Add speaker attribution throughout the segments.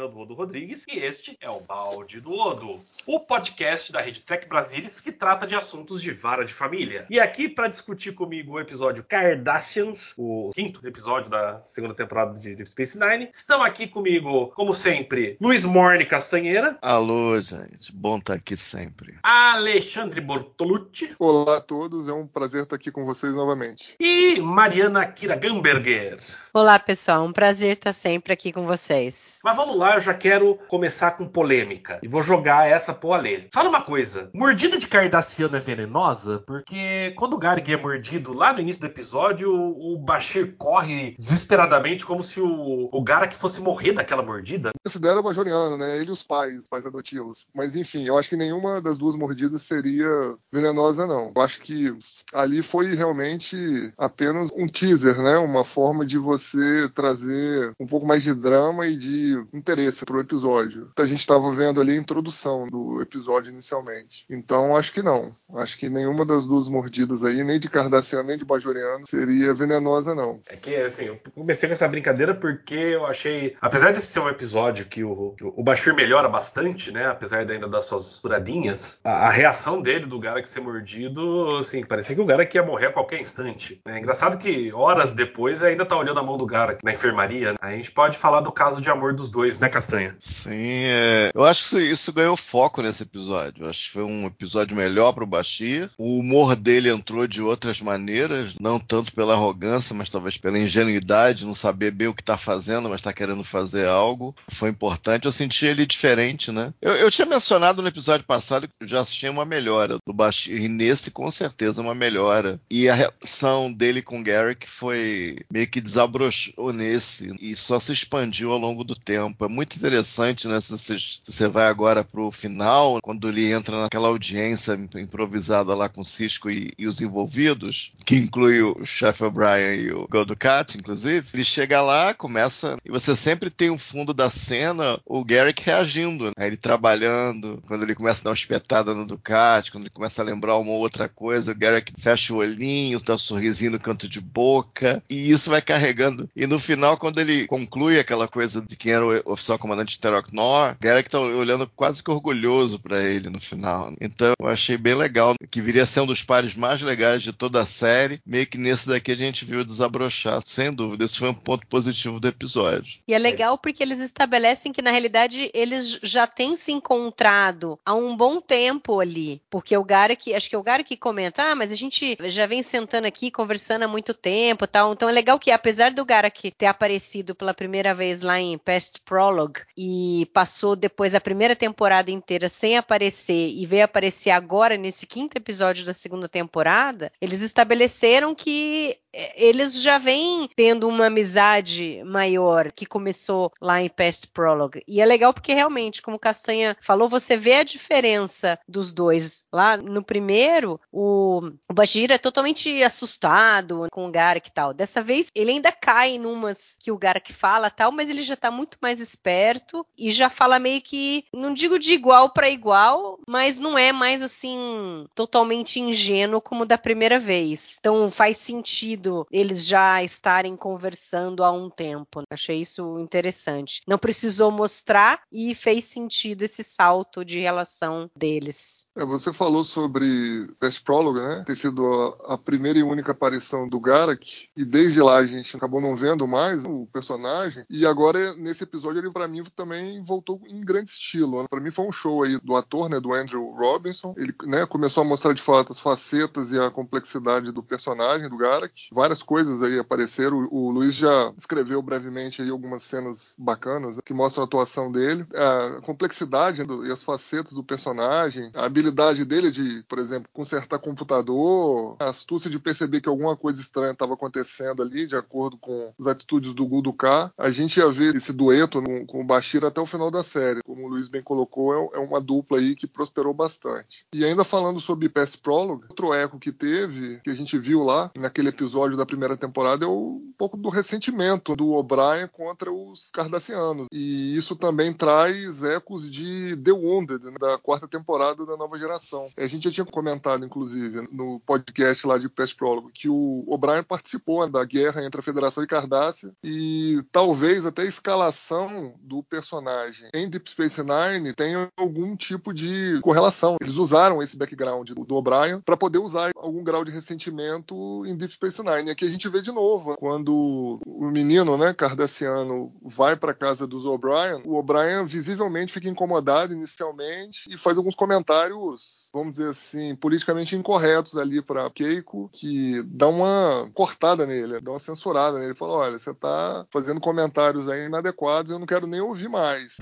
Speaker 1: Eu sou o Fernando Odo Rodrigues e este é o Balde do Odo, o podcast da Rede Trek Brasilis que trata de assuntos de vara de família. E aqui para discutir comigo o episódio Cardassians, o quinto episódio da segunda temporada de Deep Space Nine, estão aqui comigo, como sempre, Luiz Morne Castanheira.
Speaker 2: Alô, gente. Bom estar aqui sempre.
Speaker 1: Alexandre Bortolucci.
Speaker 3: Olá a todos, é um prazer estar aqui com vocês novamente.
Speaker 1: E Mariana Kira Gamberger.
Speaker 4: Olá, pessoal. Um prazer estar sempre aqui com vocês.
Speaker 1: Mas vamos lá, eu já quero começar com polêmica. E vou jogar essa pro Alê. Fala uma coisa: mordida de cardassiano é venenosa? Porque quando o Garg é mordido lá no início do episódio, o Bashir corre desesperadamente como se o, o Garak fosse morrer daquela mordida.
Speaker 3: Esse dela é bajoriano, né? Ele e os pais, pais adotivos. Mas enfim, eu acho que nenhuma das duas mordidas seria venenosa, não. Eu acho que ali foi realmente apenas um teaser, né? Uma forma de você trazer um pouco mais de drama e de interesse pro episódio. A gente estava vendo ali a introdução do episódio inicialmente. Então acho que não. Acho que nenhuma das duas mordidas aí, nem de Cardassiano nem de Bajoriano, seria venenosa, não.
Speaker 1: É que assim, eu comecei com essa brincadeira porque eu achei. Apesar desse ser um episódio que o, o Bashir melhora bastante, né? Apesar ainda das suas furadinhas, a, a reação dele do Garak ser mordido, assim, parecia que o Garak ia morrer a qualquer instante. É engraçado que horas depois ainda tá olhando a mão do Garak na enfermaria. Né? A gente pode falar do caso de amor dos dois, né, Castanha?
Speaker 2: Sim, é... eu acho que isso ganhou foco nesse episódio. Eu acho que foi um episódio melhor pro Bashir. O humor dele entrou de outras maneiras, não tanto pela arrogância, mas talvez pela ingenuidade, não saber bem o que tá fazendo, mas tá querendo fazer algo. Foi importante. Eu senti ele diferente, né? Eu, eu tinha mencionado no episódio passado que já assisti uma melhora do Bashir, e nesse, com certeza, uma melhora. E a relação dele com o Garrick foi meio que desabrochou nesse, e só se expandiu ao longo do tempo. É muito interessante, né? Se você, vai agora pro final, quando ele entra naquela audiência improvisada lá com o Cisco e, e os envolvidos, que inclui o chefe O'Brien e o Golducat, inclusive, ele chega lá, começa, e você sempre tem um fundo da cena, o Garrick reagindo, né? ele trabalhando, quando ele começa a dar uma espetada no Ducat, quando ele começa a lembrar uma outra coisa, o Garrick fecha o olhinho, tá um sorrisinho no canto de boca, e isso vai carregando. E no final, quando ele conclui aquela coisa de que quem era o oficial comandante Terok Nor, Garrick tá olhando quase que orgulhoso para ele no final. Então eu achei bem legal, que viria a ser um dos pares mais legais de toda a série. Meio que nesse daqui a gente viu desabrochar, sem dúvida. Esse foi um ponto positivo do episódio.
Speaker 4: E é legal porque eles estabelecem que na realidade eles já têm se encontrado há um bom tempo ali. Porque o Garrick, acho que é o Garrick comenta, ah, mas a gente já vem sentando aqui conversando há muito tempo tal. Então é legal que apesar do Garrick ter aparecido pela primeira vez lá em Past Prologue e passou depois a primeira temporada inteira sem aparecer e veio aparecer agora nesse quinto episódio da segunda temporada, eles estabeleceram que eles já vêm tendo uma amizade maior que começou lá em Past Prologue. E é legal porque realmente, como Castanha falou, você vê a diferença dos dois. Lá no primeiro, o, o Bashir é totalmente assustado com o Garak e tal. Dessa vez, ele ainda cai numas que o Garak fala tal, mas ele já tá muito mais esperto e já fala meio que, não digo de igual para igual, mas não é mais assim totalmente ingênuo como da primeira vez. Então faz sentido sentido eles já estarem conversando há um tempo. Né? Achei isso interessante. Não precisou mostrar e fez sentido esse salto de relação deles.
Speaker 3: É, você falou sobre Best Prologue, né? Ter sido a, a, primeira e única aparição do Garak. E desde lá a gente acabou não vendo mais o personagem. E agora, nesse episódio, ele para mim também voltou em grande estilo. Né? Para mim foi um show aí do ator, né? Do Andrew Robinson. Ele né, começou a mostrar de fato as facetas e a complexidade do personagem, do Garak. Várias coisas aí apareceram. O, o Luiz já escreveu brevemente aí algumas cenas bacanas né, que mostram a atuação dele. A complexidade do, e as facetas do personagem. A habilidade dele de, por exemplo, consertar computador, a astúcia de perceber que alguma coisa estranha estava acontecendo ali, de acordo com as atitudes do Guldukat. A gente ia ver esse dueto no, com o Bashir até o final da série. Como o Luiz bem colocou, é, é uma dupla aí que prosperou bastante. E ainda falando sobre Pass Prologue, outro eco que teve, que a gente viu lá naquele episódio da primeira temporada, é um pouco do ressentimento do O'Brien contra os Cardassianos. E isso também traz ecos de The Wounded, né, da quarta temporada da nova nova geração. A gente já tinha comentado, inclusive, no podcast lá de Pest Prólogo, que o O'Brien participou da guerra entre a Federação e Cardassia e talvez até a escalação do personagem em Deep Space Nine tenha algum tipo de correlação. Eles usaram esse background do O'Brien para poder usar algum grau de ressentimento em Deep Space Nine. E aqui a gente vê de novo, quando o menino, né, cardassiano, vai para casa dos O'Brien, o O'Brien visivelmente fica incomodado inicialmente e faz alguns comentários comentários, vamos dizer assim, politicamente incorretos ali para Keiko, que dá uma cortada nele, dá uma censurada nele. Fala: olha, você tá fazendo comentários aí inadequados, eu não quero nem ouvir mais.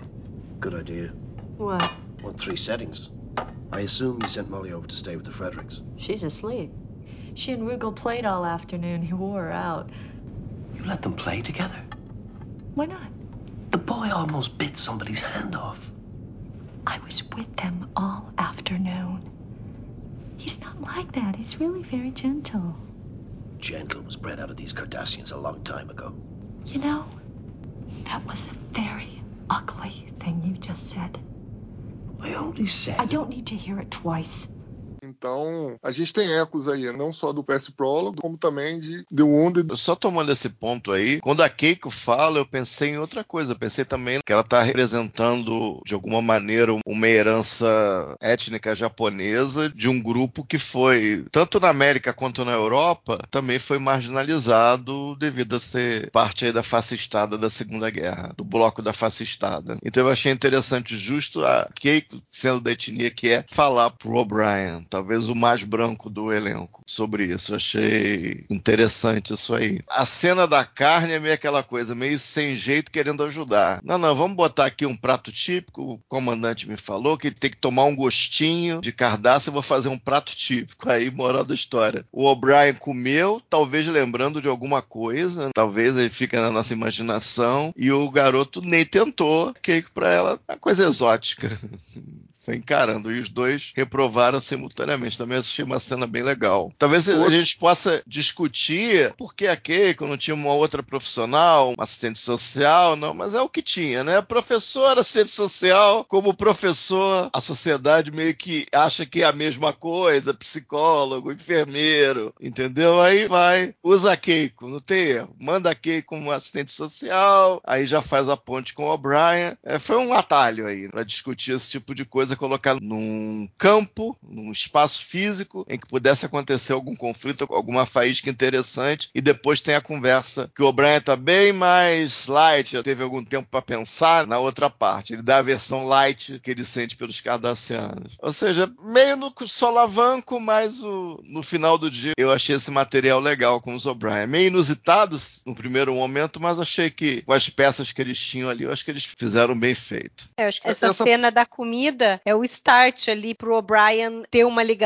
Speaker 5: Good idea.
Speaker 6: What?
Speaker 5: On three settings. I assume you sent Molly over to stay with the Fredericks.
Speaker 6: She's asleep. She and Rugal played all afternoon. He wore her out.
Speaker 5: You let them play together?
Speaker 6: Why not?
Speaker 5: The boy almost bit somebody's hand off.
Speaker 6: I was with them all afternoon. He's not like that. He's really very gentle.
Speaker 5: Gentle was bred out of these Cardassians a long time ago.
Speaker 6: You know, that was a very ugly thing you just said.
Speaker 5: I only said.
Speaker 6: I don't need to hear it twice.
Speaker 3: Então, a gente tem ecos aí, não só do PS Prologue, como também de The Wounded.
Speaker 2: Só tomando esse ponto aí, quando a Keiko fala, eu pensei em outra coisa. Eu pensei também que ela está representando, de alguma maneira, uma herança étnica japonesa de um grupo que foi, tanto na América quanto na Europa, também foi marginalizado devido a ser parte aí da fascistada da Segunda Guerra, do bloco da fascistada. Então eu achei interessante justo a Keiko, sendo da etnia que é, falar pro O'Brien, tá? Talvez o mais branco do elenco, sobre isso. Achei interessante isso aí. A cena da carne é meio aquela coisa, meio sem jeito, querendo ajudar. Não, não, vamos botar aqui um prato típico. O comandante me falou que tem que tomar um gostinho de cardápio, eu vou fazer um prato típico. Aí, moral da história. O O'Brien comeu, talvez lembrando de alguma coisa, talvez ele fica na nossa imaginação, e o garoto nem tentou, que para ela é coisa exótica. Foi encarando, e os dois reprovaram simultaneamente simultaneamente. Também assisti uma cena bem legal. Talvez a gente possa discutir por que a Keiko não tinha uma outra profissional, uma assistente social, não, mas é o que tinha, né? Professor, assistente social, como professor, a sociedade meio que acha que é a mesma coisa, psicólogo, enfermeiro, entendeu? Aí vai, usa a Keiko, não tem erro. Manda a Keiko como assistente social, aí já faz a ponte com o O'Brien. É, foi um atalho aí para discutir esse tipo de coisa, colocar num campo, num espaço espaço físico em que pudesse acontecer algum conflito, alguma faísca interessante, e depois tem a conversa que o O'Brien está bem mais light, já teve algum tempo para pensar na outra parte. Ele dá a versão light que ele sente pelos cardassianos. Ou seja, meio no solavanco, mas o, no final do dia eu achei esse material legal com os O'Brien. Meio inusitados no primeiro momento, mas achei que com as peças que eles tinham ali, eu acho que eles fizeram bem feito.
Speaker 4: É, eu acho que essa, essa cena da comida é o start ali pro O'Brien ter uma ligação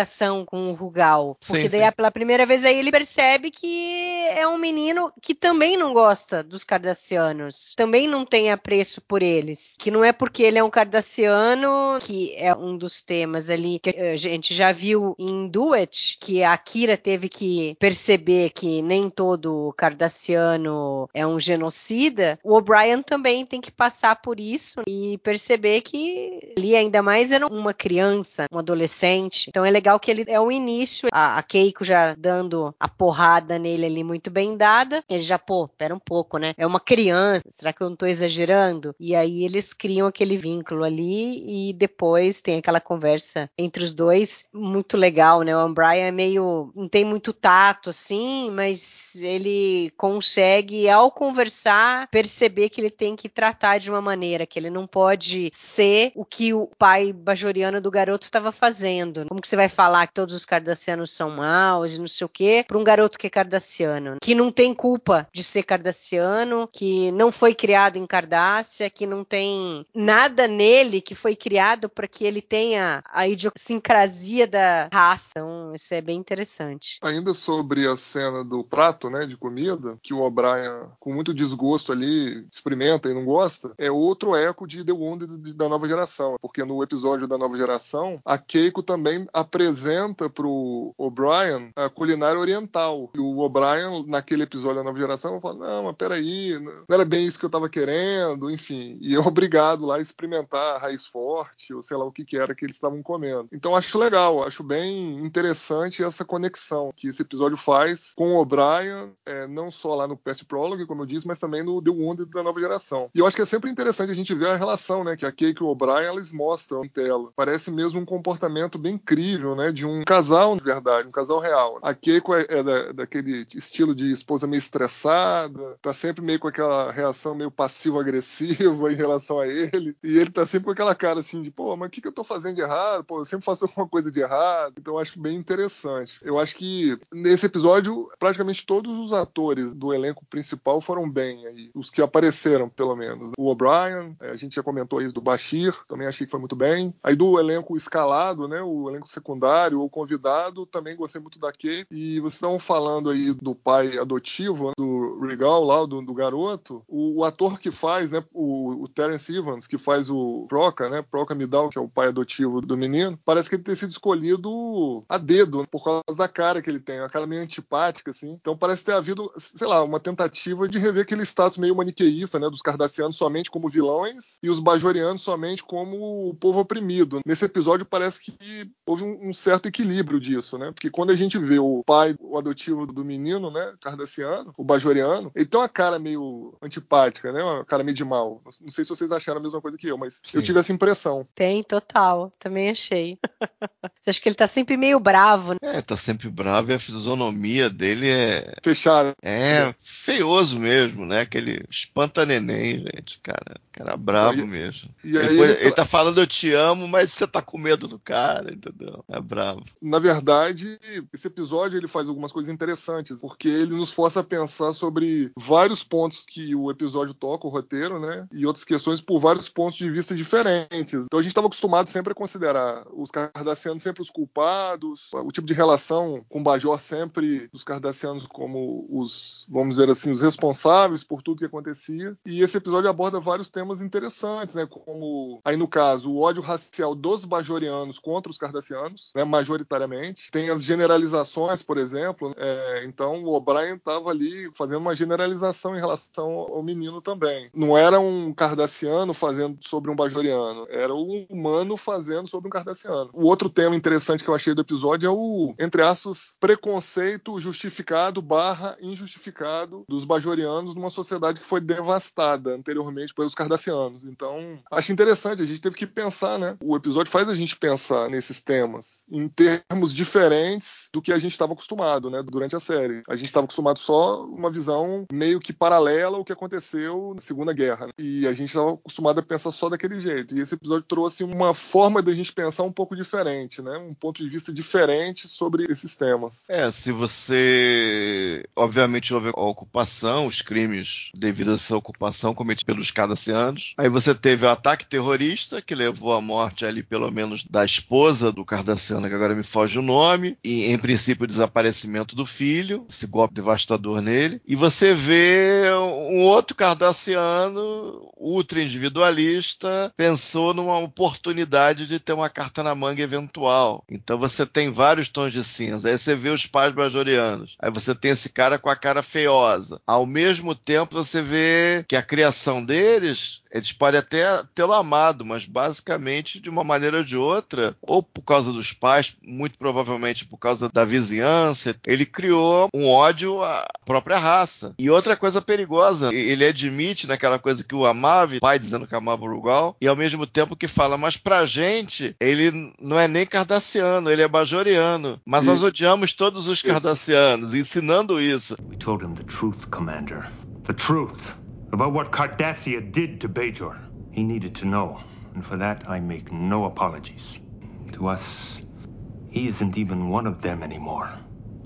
Speaker 4: com o Rugal. Porque sim, daí, sim. pela primeira vez, aí ele percebe que é um menino que também não gosta dos cardassianos. Também não tem apreço por eles. Que não é porque ele é um cardassiano, que é um dos temas ali que a gente já viu em Duet, que a Kira teve que perceber que nem todo cardassiano é um genocida. O O'Brien também tem que passar por isso e perceber que ali ainda mais era uma criança, um adolescente. Então é legal que ele é o início, a, a Keiko já dando a porrada nele ali muito bem dada. Ele já, pô, pera um pouco, né? É uma criança, será que eu não tô exagerando? E aí eles criam aquele vínculo ali e depois tem aquela conversa entre os dois muito legal, né? O Brian é meio. não tem muito tato, assim, mas ele consegue, ao conversar, perceber que ele tem que tratar de uma maneira, que ele não pode ser o que o pai bajoriano do garoto estava fazendo. Como que você vai falar que todos os cardassianos são maus e não sei o quê, para um garoto que é cardassiano, que não tem culpa de ser cardassiano, que não foi criado em Cardácia, que não tem nada nele que foi criado para que ele tenha a idiosincrasia da raça. Então, isso é bem interessante.
Speaker 3: Ainda sobre a cena do prato, né, de comida, que o O'Brien, com muito desgosto ali, experimenta e não gosta, é outro eco de The Wounded da nova geração. Porque no episódio da nova geração, a Keiko também apresenta pro O'Brien a culinária oriental. E o O'Brien, naquele episódio da nova geração, fala: Não, mas peraí, não era bem isso que eu tava querendo, enfim. E é obrigado lá a experimentar a raiz forte, ou sei lá o que, que era que eles estavam comendo. Então acho legal, acho bem interessante essa conexão que esse episódio faz com o O'Brien, é, não só lá no Past Prologue, como eu disse, mas também no The Wounded da nova geração. E eu acho que é sempre interessante a gente ver a relação, né, que a Kate e o O'Brien eles mostram em tela. Parece mesmo um comportamento bem incrível, né, de um casal de verdade, um casal real. A Keiko é, é da, daquele estilo de esposa meio estressada, tá sempre meio com aquela reação meio passivo-agressiva em relação a ele, e ele tá sempre com aquela cara assim de, pô, mas o que, que eu tô fazendo de errado? Pô, eu sempre faço alguma coisa de errado. Então eu acho bem interessante. Eu acho que nesse episódio, praticamente todos os atores do elenco principal foram bem aí. Os que apareceram, pelo menos. O O'Brien, é, a gente já comentou isso do Bashir, também achei que foi muito bem. Aí do elenco escalado, né? O elenco secundário ou convidado, também gostei muito da Kay. E vocês estavam falando aí do pai adotivo, do Regal lá, do, do garoto. O, o, ator que faz, né? O, o Terence Evans, que faz o Proca, né? Proca Midal, que é o pai adotivo do menino, parece que ele ter sido escolhido a dedo, né, por causa da cara que ele tem, uma cara meio antipática, assim. Então parece ter havido, sei lá, uma tentativa de rever aquele status meio maniqueísta, né? Dos cardassianos somente como vilões e os bajorianos somente como o povo oprimido. Nesse episódio parece que houve um, um certo equilíbrio disso, né? Porque quando a gente vê o pai, o adotivo do menino, né? Cardassiano, o bajoriano, ele tem uma cara meio antipática, né? Uma cara meio de mal. Não sei se vocês acharam a mesma coisa que eu, mas Sim. eu tive essa impressão.
Speaker 4: Tem, total. Também achei. Você acha que ele tá sempre meio bravo, né?
Speaker 2: É, tá sempre bravo e a fisionomia dele é.
Speaker 3: Fechada.
Speaker 2: É, feioso mesmo, né? Aquele espanta neném, gente. Cara, cara bravo e, mesmo. E aí ele, ele tá falando eu te amo, mas você tá com medo do cara, entendeu? É bravo.
Speaker 3: Na verdade, esse episódio ele faz algumas coisas interessantes, porque ele nos força a pensar sobre vários pontos que o episódio toca, o roteiro, né? E outras questões por vários pontos de vista diferentes. Então a gente estava acostumado sempre a considerar os cardassianos sempre os culpados, o tipo de relação com o Bajor sempre os cardassianos como os, vamos dizer assim, os responsáveis por tudo que acontecia. E esse episódio aborda vários temas interessantes, né? Como aí no caso o ódio racial dos bajorianos contra os cardassianos, né? Majoritariamente. Tem as generalizações, por exemplo. É, então o O'Brien estava ali fazendo uma generalização em relação ao menino também. Não era um cardassiano fazendo sobre um bajoriano, era um humano fazendo sobre um cardassiano. O outro tema interessante que eu achei do episódio é o, entre aspas, preconceito justificado barra injustificado dos bajorianos numa sociedade que foi devastada anteriormente pelos cardassianos. Então, acho interessante, a gente teve que pensar, né? O episódio faz a gente pensar nesses temas em termos diferentes do que a gente estava acostumado, né, durante a série. A gente estava acostumado só uma visão meio que paralela ao que aconteceu na Segunda Guerra. Né? E a gente estava acostumado a pensar só daquele jeito. E esse episódio trouxe uma forma da gente pensar um pouco diferente, né? Um ponto de vista diferente sobre esses temas.
Speaker 2: É, se você obviamente houve a ocupação, os crimes devidos a essa ocupação cometidos pelos cardassianos. Aí você teve o ataque terrorista que levou à morte ali pelo menos da esposa do cardassiano, que agora me foge o nome, e em princípio o desaparecimento do filho, esse golpe devastador nele, e você vê um outro cardassiano ultra individualista pensou numa oportunidade de ter uma carta na manga eventual. Então você tem vários tons de cinza. Aí você vê os pais bajorianos. Aí você tem esse cara com a cara feiosa. Ao mesmo tempo você vê que a criação deles eles podem até tê-lo amado, mas basicamente, de uma maneira ou de outra, ou por causa dos pais, muito provavelmente por causa da vizinhança. Ele criou um ódio à própria raça. E outra coisa perigosa, ele admite naquela coisa que o amava, pai dizendo que amava o Rugal, e ao mesmo tempo que fala, mas pra gente, ele não é nem cardassiano, ele é bajoriano. Mas nós odiamos todos os cardassianos, ensinando isso.
Speaker 7: We told him the truth, Commander. The truth about what Cardassia did to Bajor. He needed to know, and for that I make no apologies. To us, he isn't even one of them anymore.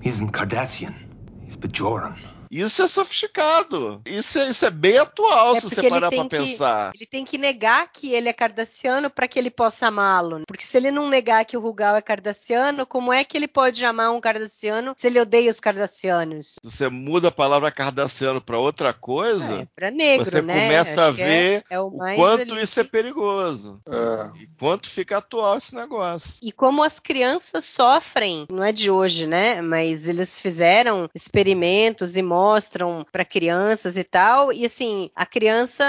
Speaker 7: He isn't Cardassian. He's Bajoran.
Speaker 2: Isso é sofisticado. Isso é, isso é bem atual,
Speaker 4: É
Speaker 2: se você parar pra
Speaker 4: que-
Speaker 2: pensar.
Speaker 4: Ele tem que negar que ele é cardassiano para que ele possa amá-lo. Porque se ele não negar que o Rugal é cardassiano, como é que ele pode amar um cardassiano se ele odeia os cardassianos?
Speaker 2: Se você muda a palavra cardassiano pra outra coisa,
Speaker 4: É, para negro,
Speaker 2: você
Speaker 4: né?
Speaker 2: começa a
Speaker 4: Acho que é-
Speaker 2: ver
Speaker 4: é o
Speaker 2: o
Speaker 4: mais
Speaker 2: quanto
Speaker 4: ali
Speaker 2: isso é perigoso.
Speaker 3: É.
Speaker 2: E quanto fica atual esse negócio.
Speaker 4: E como as crianças sofrem, não é de hoje, né? Mas eles fizeram experimentos e mostram para crianças e tal. E assim, a criança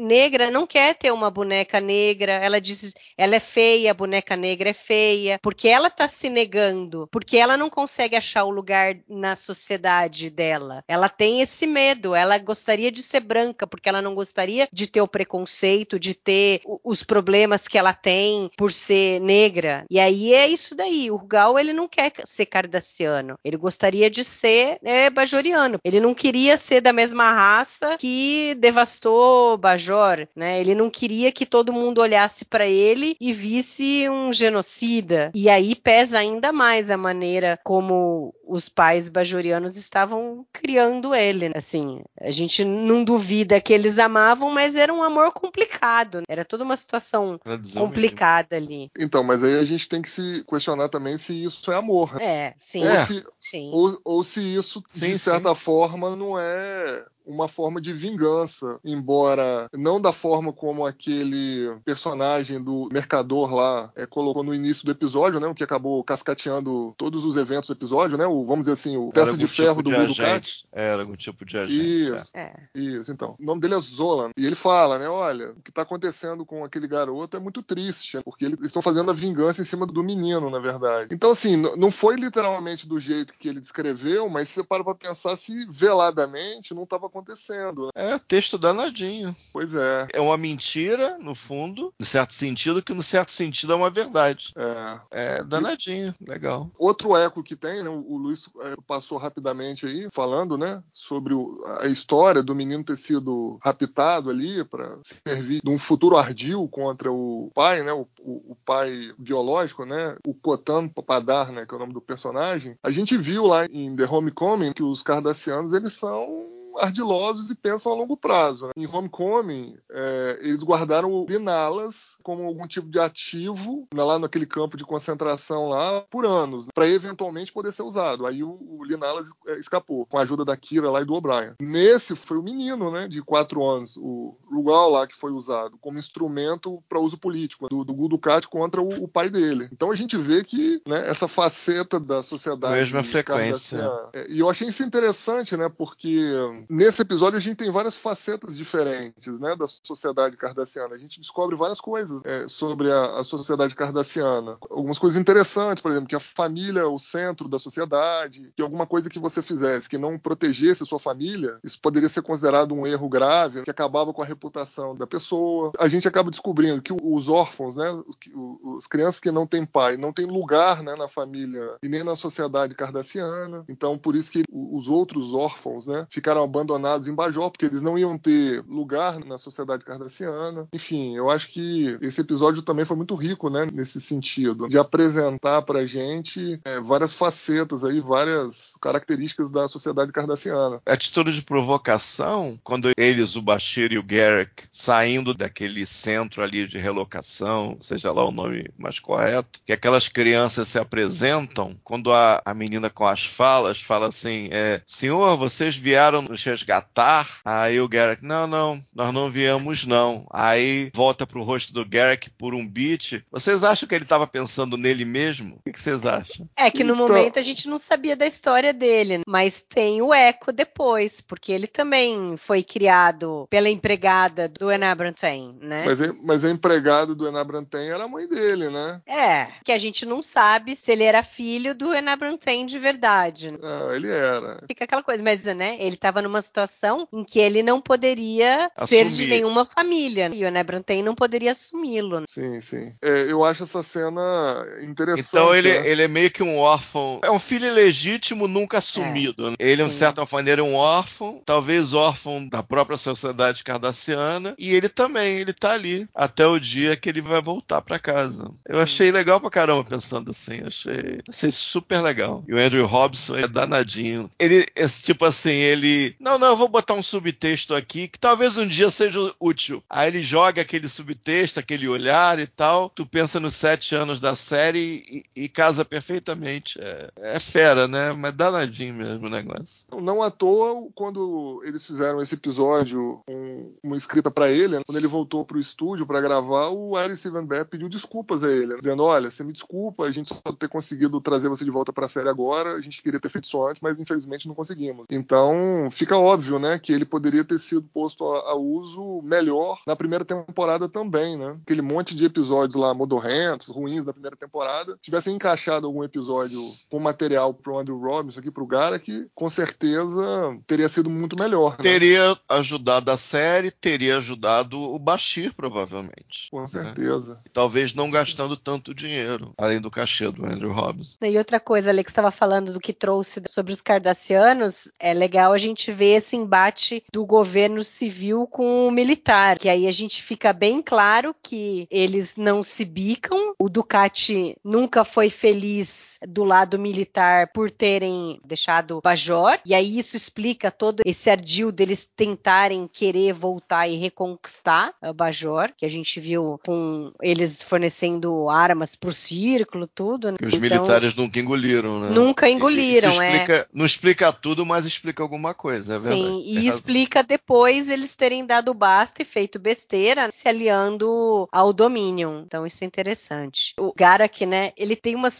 Speaker 4: negra não quer ter uma boneca negra. Ela diz, ela é feia, a boneca negra é feia, porque ela tá se negando, porque ela não consegue achar o lugar na sociedade dela. Ela tem esse medo. Ela gostaria de ser branca, porque ela não gostaria de ter o preconceito, de ter os problemas que ela tem por ser negra. E aí é isso daí. O Rugal, ele não quer ser cardassiano. Ele gostaria de ser é, bajoriano. Ele não queria ser da mesma raça que devastou Bajor, né? Ele não queria que todo mundo olhasse para ele e visse um genocida. E aí pesa ainda mais a maneira como os pais bajorianos estavam criando ele. né? Assim, a gente não duvida que eles amavam, mas era um amor complicado. né? Era toda uma situação complicada ali.
Speaker 3: Então, mas aí a gente tem que se questionar também se isso é amor. né?
Speaker 4: É, sim.
Speaker 2: É.
Speaker 3: Ou, se,
Speaker 4: sim.
Speaker 3: ou, ou se isso,
Speaker 2: Sim,
Speaker 3: de certa forma, não é uma forma de vingança, embora não da forma como aquele personagem do mercador lá é, colocou no início do episódio, né, o que acabou cascateando todos os eventos do episódio, né, o, vamos dizer assim, o
Speaker 2: Era
Speaker 3: peça de ferro
Speaker 2: tipo
Speaker 3: do. Ducati.
Speaker 2: Era algum tipo de agente.
Speaker 3: Isso.
Speaker 2: é.
Speaker 4: É.
Speaker 3: Isso, então. O nome dele é Zolan. E ele fala, né? Olha, o que tá acontecendo com aquele garoto é muito triste, porque eles estão fazendo a vingança em cima do menino, na verdade. Então, assim, não foi literalmente do jeito que ele descreveu, mas você para pra pensar se veladamente não estava acontecendo. Né?
Speaker 2: É, texto danadinho.
Speaker 3: Pois é.
Speaker 2: É uma mentira, no fundo, no certo sentido, que no certo sentido é uma verdade.
Speaker 3: é.
Speaker 2: É danadinho, legal.
Speaker 3: Outro eco que tem, né? O Luiz é, passou rapidamente aí, falando, né? Sobre o- a história do menino ter sido raptado ali para servir de um futuro ardil contra o pai, né? O, o- o pai biológico, né? O Kotan Papadar, né? Que é o nome do personagem. A gente viu lá em The Homecoming que os Cardassianos, eles são ardilosos e pensam a longo prazo. né? Em Homecoming, é, eles guardaram o Binalas como algum tipo de ativo né, lá naquele campo de concentração lá por anos, para eventualmente poder ser usado. Aí o, o Linalas é, escapou, com a ajuda da Kira lá e do O'Brien. Nesse foi o menino, né, de quatro anos, o Rugal lá, que foi usado como instrumento para uso político, do, do Gul Dukat contra o, o pai dele. Então a gente vê que né, essa faceta da sociedade.
Speaker 2: Mesma frequência.
Speaker 3: é, E eu achei isso interessante, né, porque nesse episódio a gente tem várias facetas diferentes, né, da sociedade cardassiana. A gente descobre várias coisas é, sobre a, a sociedade cardassiana. Algumas coisas interessantes, por exemplo, que a família é o centro da sociedade, que alguma coisa que você fizesse que não protegesse a sua família, isso poderia ser considerado um erro grave, que acabava com a reputação da pessoa. A gente acaba descobrindo que os órfãos, né, os crianças que não têm pai, não têm lugar né, na família e nem na sociedade cardassiana. Então, por isso que os outros órfãos né, ficaram abandonados em Bajor, porque eles não iam ter lugar na sociedade cardassiana. Enfim, eu acho que esse episódio também foi muito rico né, nesse sentido, de apresentar pra gente é, várias facetas aí, várias características da sociedade cardassiana.
Speaker 2: Atitude de provocação, quando eles, o Bashir e o Garrick, saindo daquele centro ali de relocação, seja lá o nome mais correto, que aquelas crianças se apresentam, quando a, a menina com as falas fala assim: é, Senhor, vocês vieram nos resgatar? Aí o Garrick, não, não, nós não viemos, não. Aí volta pro rosto do Garrick por um beat. Vocês acham que ele estava pensando nele mesmo? O que, vocês acham?
Speaker 4: É que no
Speaker 3: Então-
Speaker 4: momento a gente não sabia da história dele, mas tem o eco depois, porque ele também foi criado pela empregada do Enabrantain, né?
Speaker 3: Mas, a- mas a empregada do Enabranten era a mãe dele, né?
Speaker 4: É, que a gente não sabe se ele era filho do Enabrantain de verdade.
Speaker 3: Ah, ele era.
Speaker 4: Fica aquela coisa, mas né, ele estava numa situação em que ele não poderia ser de
Speaker 2: Assumir.
Speaker 4: nenhuma família. E o Enabrantain não poderia assumi-lo.
Speaker 3: Sim, sim. É, eu acho essa cena interessante.
Speaker 2: Então ele,
Speaker 3: né?
Speaker 2: ele é meio que um órfão. É um filho ilegítimo, nunca assumido. né? Ele, de certa maneira, é um órfão, talvez órfão da própria sociedade cardassiana. E ele também, ele tá ali até o dia que ele vai voltar pra casa. Eu achei legal pra caramba pensando assim. Achei, achei super legal. E o Andrew Robson é danadinho. Ele, esse tipo assim, ele. Não, não, eu vou botar um subtexto aqui que talvez um dia seja útil. Aí ele joga aquele subtexto, aquele olhar e tal. Tu pensa nos sete anos da série e, e casa perfeitamente. É, é fera, né? Mas danadinho mesmo o negócio.
Speaker 3: Não à toa, quando eles fizeram esse episódio, um- uma escrita pra ele, quando ele voltou pro estúdio pra gravar, o Eric Steven Beck pediu desculpas a ele, dizendo: Olha, você me desculpa, a gente só ter conseguido trazer você de volta pra série agora, a gente queria ter feito isso antes, mas infelizmente não conseguimos. Então, fica óbvio, né, que ele poderia ter sido posto a, a uso melhor na primeira temporada também, né? Aquele monte de episódios lá, modorrentos, ruins da primeira temporada, tivessem encaixado algum episódio com material pro Andrew Robinson aqui pro Gara, que com certeza teria sido muito melhor. né?
Speaker 2: Teria ajudado a série, teria ajudado o Bashir, provavelmente.
Speaker 3: Com certeza.
Speaker 2: Talvez não gastando tanto dinheiro, além do cachê do Andrew Robinson.
Speaker 4: E outra coisa, ali que estava falando do que trouxe sobre os cardassianos, é legal a gente ver esse embate do governo civil com o militar, que aí a gente fica bem claro que eles não se bicam, o Ducati nunca foi feliz do lado militar por terem deixado Bajor, e aí isso explica todo esse ardil deles tentarem querer voltar e reconquistar a Bajor, que a gente viu com eles fornecendo armas pro círculo, tudo. né?
Speaker 2: Que os
Speaker 4: Então,
Speaker 2: militares nunca engoliram, né?
Speaker 4: Nunca engoliram, é.
Speaker 2: explica- Não explica tudo, mas explica alguma coisa, é verdade.
Speaker 4: Sim, e
Speaker 2: razão.
Speaker 4: explica depois eles terem dado basta e feito besteira, se aliando ao Dominion. Então isso é interessante. O Garak, né, ele tem umas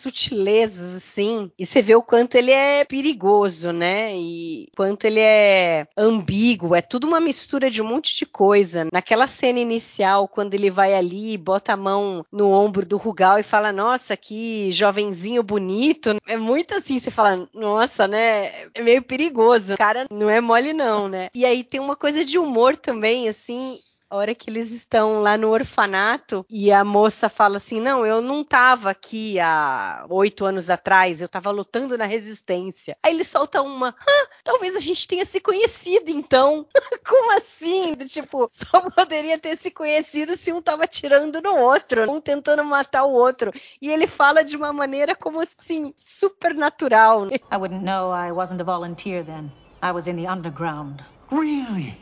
Speaker 4: sutilezas assim, e você vê o quanto ele é perigoso, né? E quanto ele é ambíguo, é tudo uma mistura de um monte de coisa. Naquela cena inicial, quando ele vai ali, bota a mão no ombro do Rugal e fala: "Nossa, que jovenzinho bonito". É muito assim, você fala: "Nossa, né? É meio perigoso". O cara não é mole não, né? E aí tem uma coisa de humor também, assim, a hora que eles estão lá no orfanato e a moça fala assim: Não, eu não tava aqui há oito anos atrás, eu tava lutando na resistência. Aí ele solta uma: "Ah, talvez a gente tenha se conhecido então. Como assim? Tipo, só poderia ter se conhecido se um tava tirando no outro, um tentando matar o outro. E ele fala de uma maneira como assim, super natural.
Speaker 8: I wouldn't know I wasn't a volunteer then. I was in the underground.
Speaker 7: Really?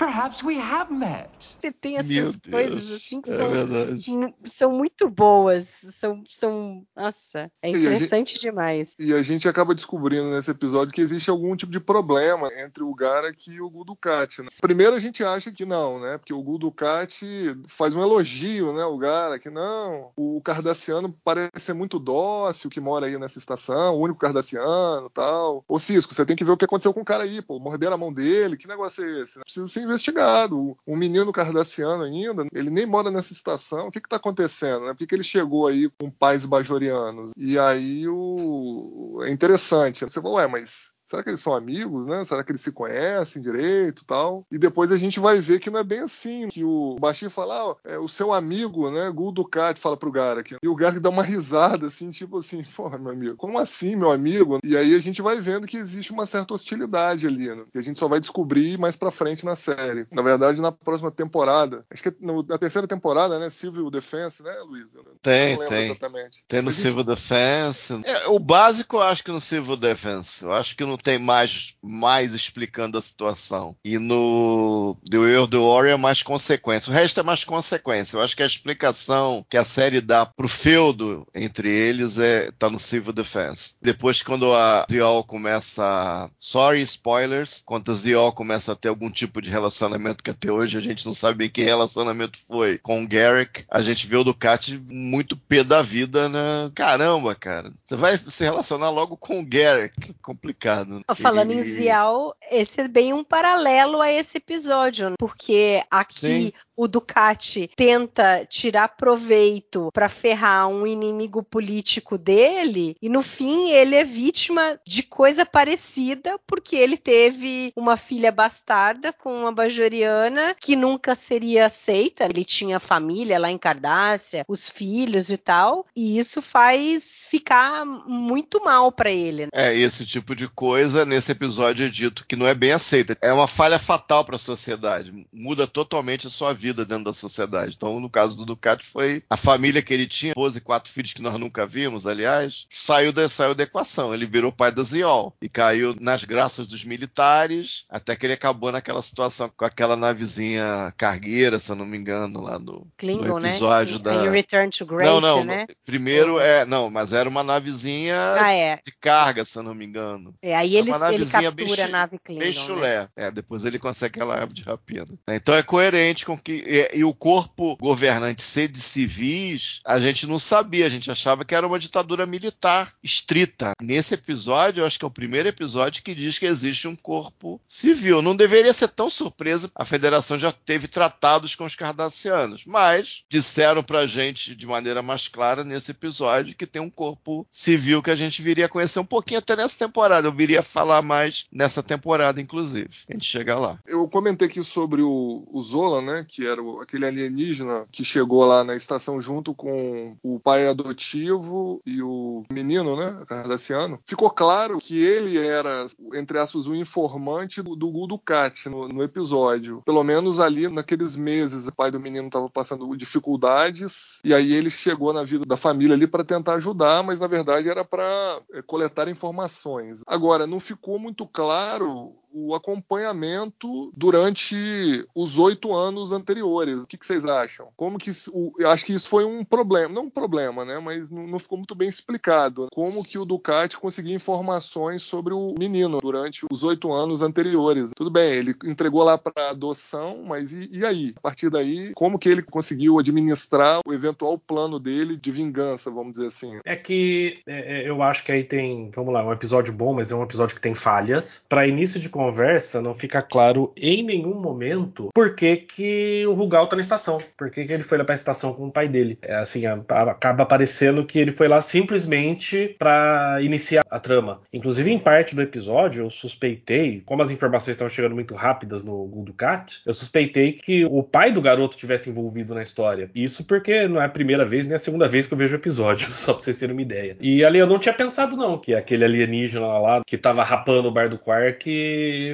Speaker 7: Perhaps we have met.
Speaker 4: Ele tem essas
Speaker 2: Meu
Speaker 4: coisas
Speaker 2: Deus,
Speaker 4: assim que
Speaker 2: é
Speaker 4: são
Speaker 2: verdade.
Speaker 4: mu- são muito boas. São, são. Nossa, é
Speaker 3: E a gente-
Speaker 4: interessante demais.
Speaker 3: E a gente acaba descobrindo nesse episódio que existe algum tipo de problema entre o Garak e o Gul Dukat, né? Primeiro a gente acha que não, né? Porque o Gul Dukat faz um elogio, né? O Garak, não. O Cardassiano parece ser muito dócil, que mora aí nessa estação, o único Cardassiano tal. Ô Cisco, você tem que ver o que aconteceu com o cara aí, pô. Morderam a mão dele, que negócio é esse? Precisa ser investigado. Um menino Cardassiano ainda, ele nem mora nessa estação. O que que tá acontecendo, né? Por que, que ele chegou aí com pais bajorianos? E aí o... é interessante. Você fala, ué, mas Será que eles são amigos, né? Será que eles se conhecem direito tal? E depois a gente vai ver que não é bem assim. Que o Bashir fala, ah, é, o seu amigo, né? Gul Dukat fala pro Garak. E o Garak dá uma risada, assim, tipo assim, porra, meu amigo, como assim, meu amigo? E aí a gente vai vendo que existe uma certa hostilidade ali, né? Que a gente só vai descobrir mais pra frente na série. Na verdade, na próxima temporada, acho que é na terceira temporada, né? Civil Defense, né, Luiz?
Speaker 2: Tem,
Speaker 3: não lembro
Speaker 2: tem.
Speaker 3: exatamente.
Speaker 2: Tem no Civil Defense. É, o básico eu acho que no Civil Defense. Eu acho que no tem mais, mais explicando a situação. E no The of the Warrior é mais consequência. O resto é mais consequência. Eu acho que a explicação que a série dá pro feudo entre eles é tá no Civil Defense. Depois, quando a Ziol começa. Sorry, spoilers. Quando a Ziol começa a ter algum tipo de relacionamento que até hoje a gente não sabe que relacionamento foi com o Garrick, a gente vê o Ducati muito pé da vida? Caramba, cara. Você vai se relacionar logo com o Garrick. Complicado.
Speaker 4: Falando e... em Zial, esse é bem um paralelo a esse episódio, porque aqui Sim o Ducati tenta tirar proveito para ferrar um inimigo político dele e no fim ele é vítima de coisa parecida porque ele teve uma filha bastarda com uma bajoriana que nunca seria aceita. Ele tinha família lá em Cardácia, os filhos e tal, e isso faz ficar muito mal para ele. Né?
Speaker 2: É, esse tipo de coisa nesse episódio é dito que não é bem aceita. É uma falha fatal para a sociedade. Muda totalmente a sua vida dentro da sociedade. Então, no caso do Ducati, foi a família que ele tinha, esposa e quatro filhos que nós nunca vimos, aliás, saiu da, saiu da equação. Ele virou pai da Ziol e caiu nas graças dos militares, até que ele acabou naquela situação com aquela navezinha cargueira, se eu não me engano, lá no,
Speaker 4: Klingon,
Speaker 2: no
Speaker 4: né?
Speaker 2: episódio
Speaker 4: né?
Speaker 2: da.
Speaker 4: Return to Grace,
Speaker 2: não, não.
Speaker 4: Né?
Speaker 2: Primeiro é. Não, mas era uma navezinha
Speaker 4: ah, é.
Speaker 2: de carga, se eu não me engano.
Speaker 4: É, aí ele, ele captura bem, a nave Klingon. Bem
Speaker 2: chulé. Né? É, depois ele consegue aquela árvore de rapina. Então é coerente com que. E, e, o corpo governante ser de civis, a gente não sabia, a gente achava que era uma ditadura militar estrita. Nesse episódio, eu acho que é o primeiro episódio que diz que existe um corpo civil. Não deveria ser tão surpresa, a federação já teve tratados com os cardassianos, mas disseram pra gente de maneira mais clara nesse episódio que tem um corpo corpo civil que a gente viria a conhecer um pouquinho até nessa temporada. Eu viria a falar mais nessa temporada, inclusive. A gente chega lá.
Speaker 3: Eu comentei aqui sobre o, o Zola, né? Que era o, aquele alienígena que chegou lá na estação junto com o pai adotivo e o menino, né? Cardassiano. Ficou claro que ele era, entre aspas, o informante do, do Ducati no, no episódio. Pelo menos ali naqueles meses, o pai do menino estava passando dificuldades e aí ele chegou na vida da família ali para tentar ajudar mas na verdade era para é, coletar informações. Agora, não ficou muito claro o acompanhamento durante os oito anos anteriores. O que, que, vocês acham? Como que o, eu acho que isso foi um problema, não um problema, né? Mas não, não, ficou muito bem explicado. Como que o Ducati conseguia informações sobre o menino durante os oito anos anteriores? Tudo bem, ele entregou lá para adoção, mas e, e, aí? A partir daí, como que ele conseguiu administrar o eventual plano dele de vingança, vamos dizer assim?
Speaker 1: É que é, é eu acho que aí tem, vamos lá, um episódio bom, mas é um episódio que tem falhas. Para início de conversa, não fica claro em nenhum momento por que, que o Rugal tá na estação. Por que, que ele foi lá pra estação com o pai dele. É assim, acaba parecendo que ele foi lá simplesmente para iniciar a trama. Inclusive, em parte do episódio, eu suspeitei, como as informações estavam chegando muito rápidas no Ducat, eu suspeitei que o pai do garoto tivesse envolvido na história. Isso porque não é a primeira vez nem a segunda vez que eu vejo o episódio, só pra vocês terem uma ideia. E ali eu não tinha pensado, não, que aquele alienígena lá que tava rapando o bar do Quark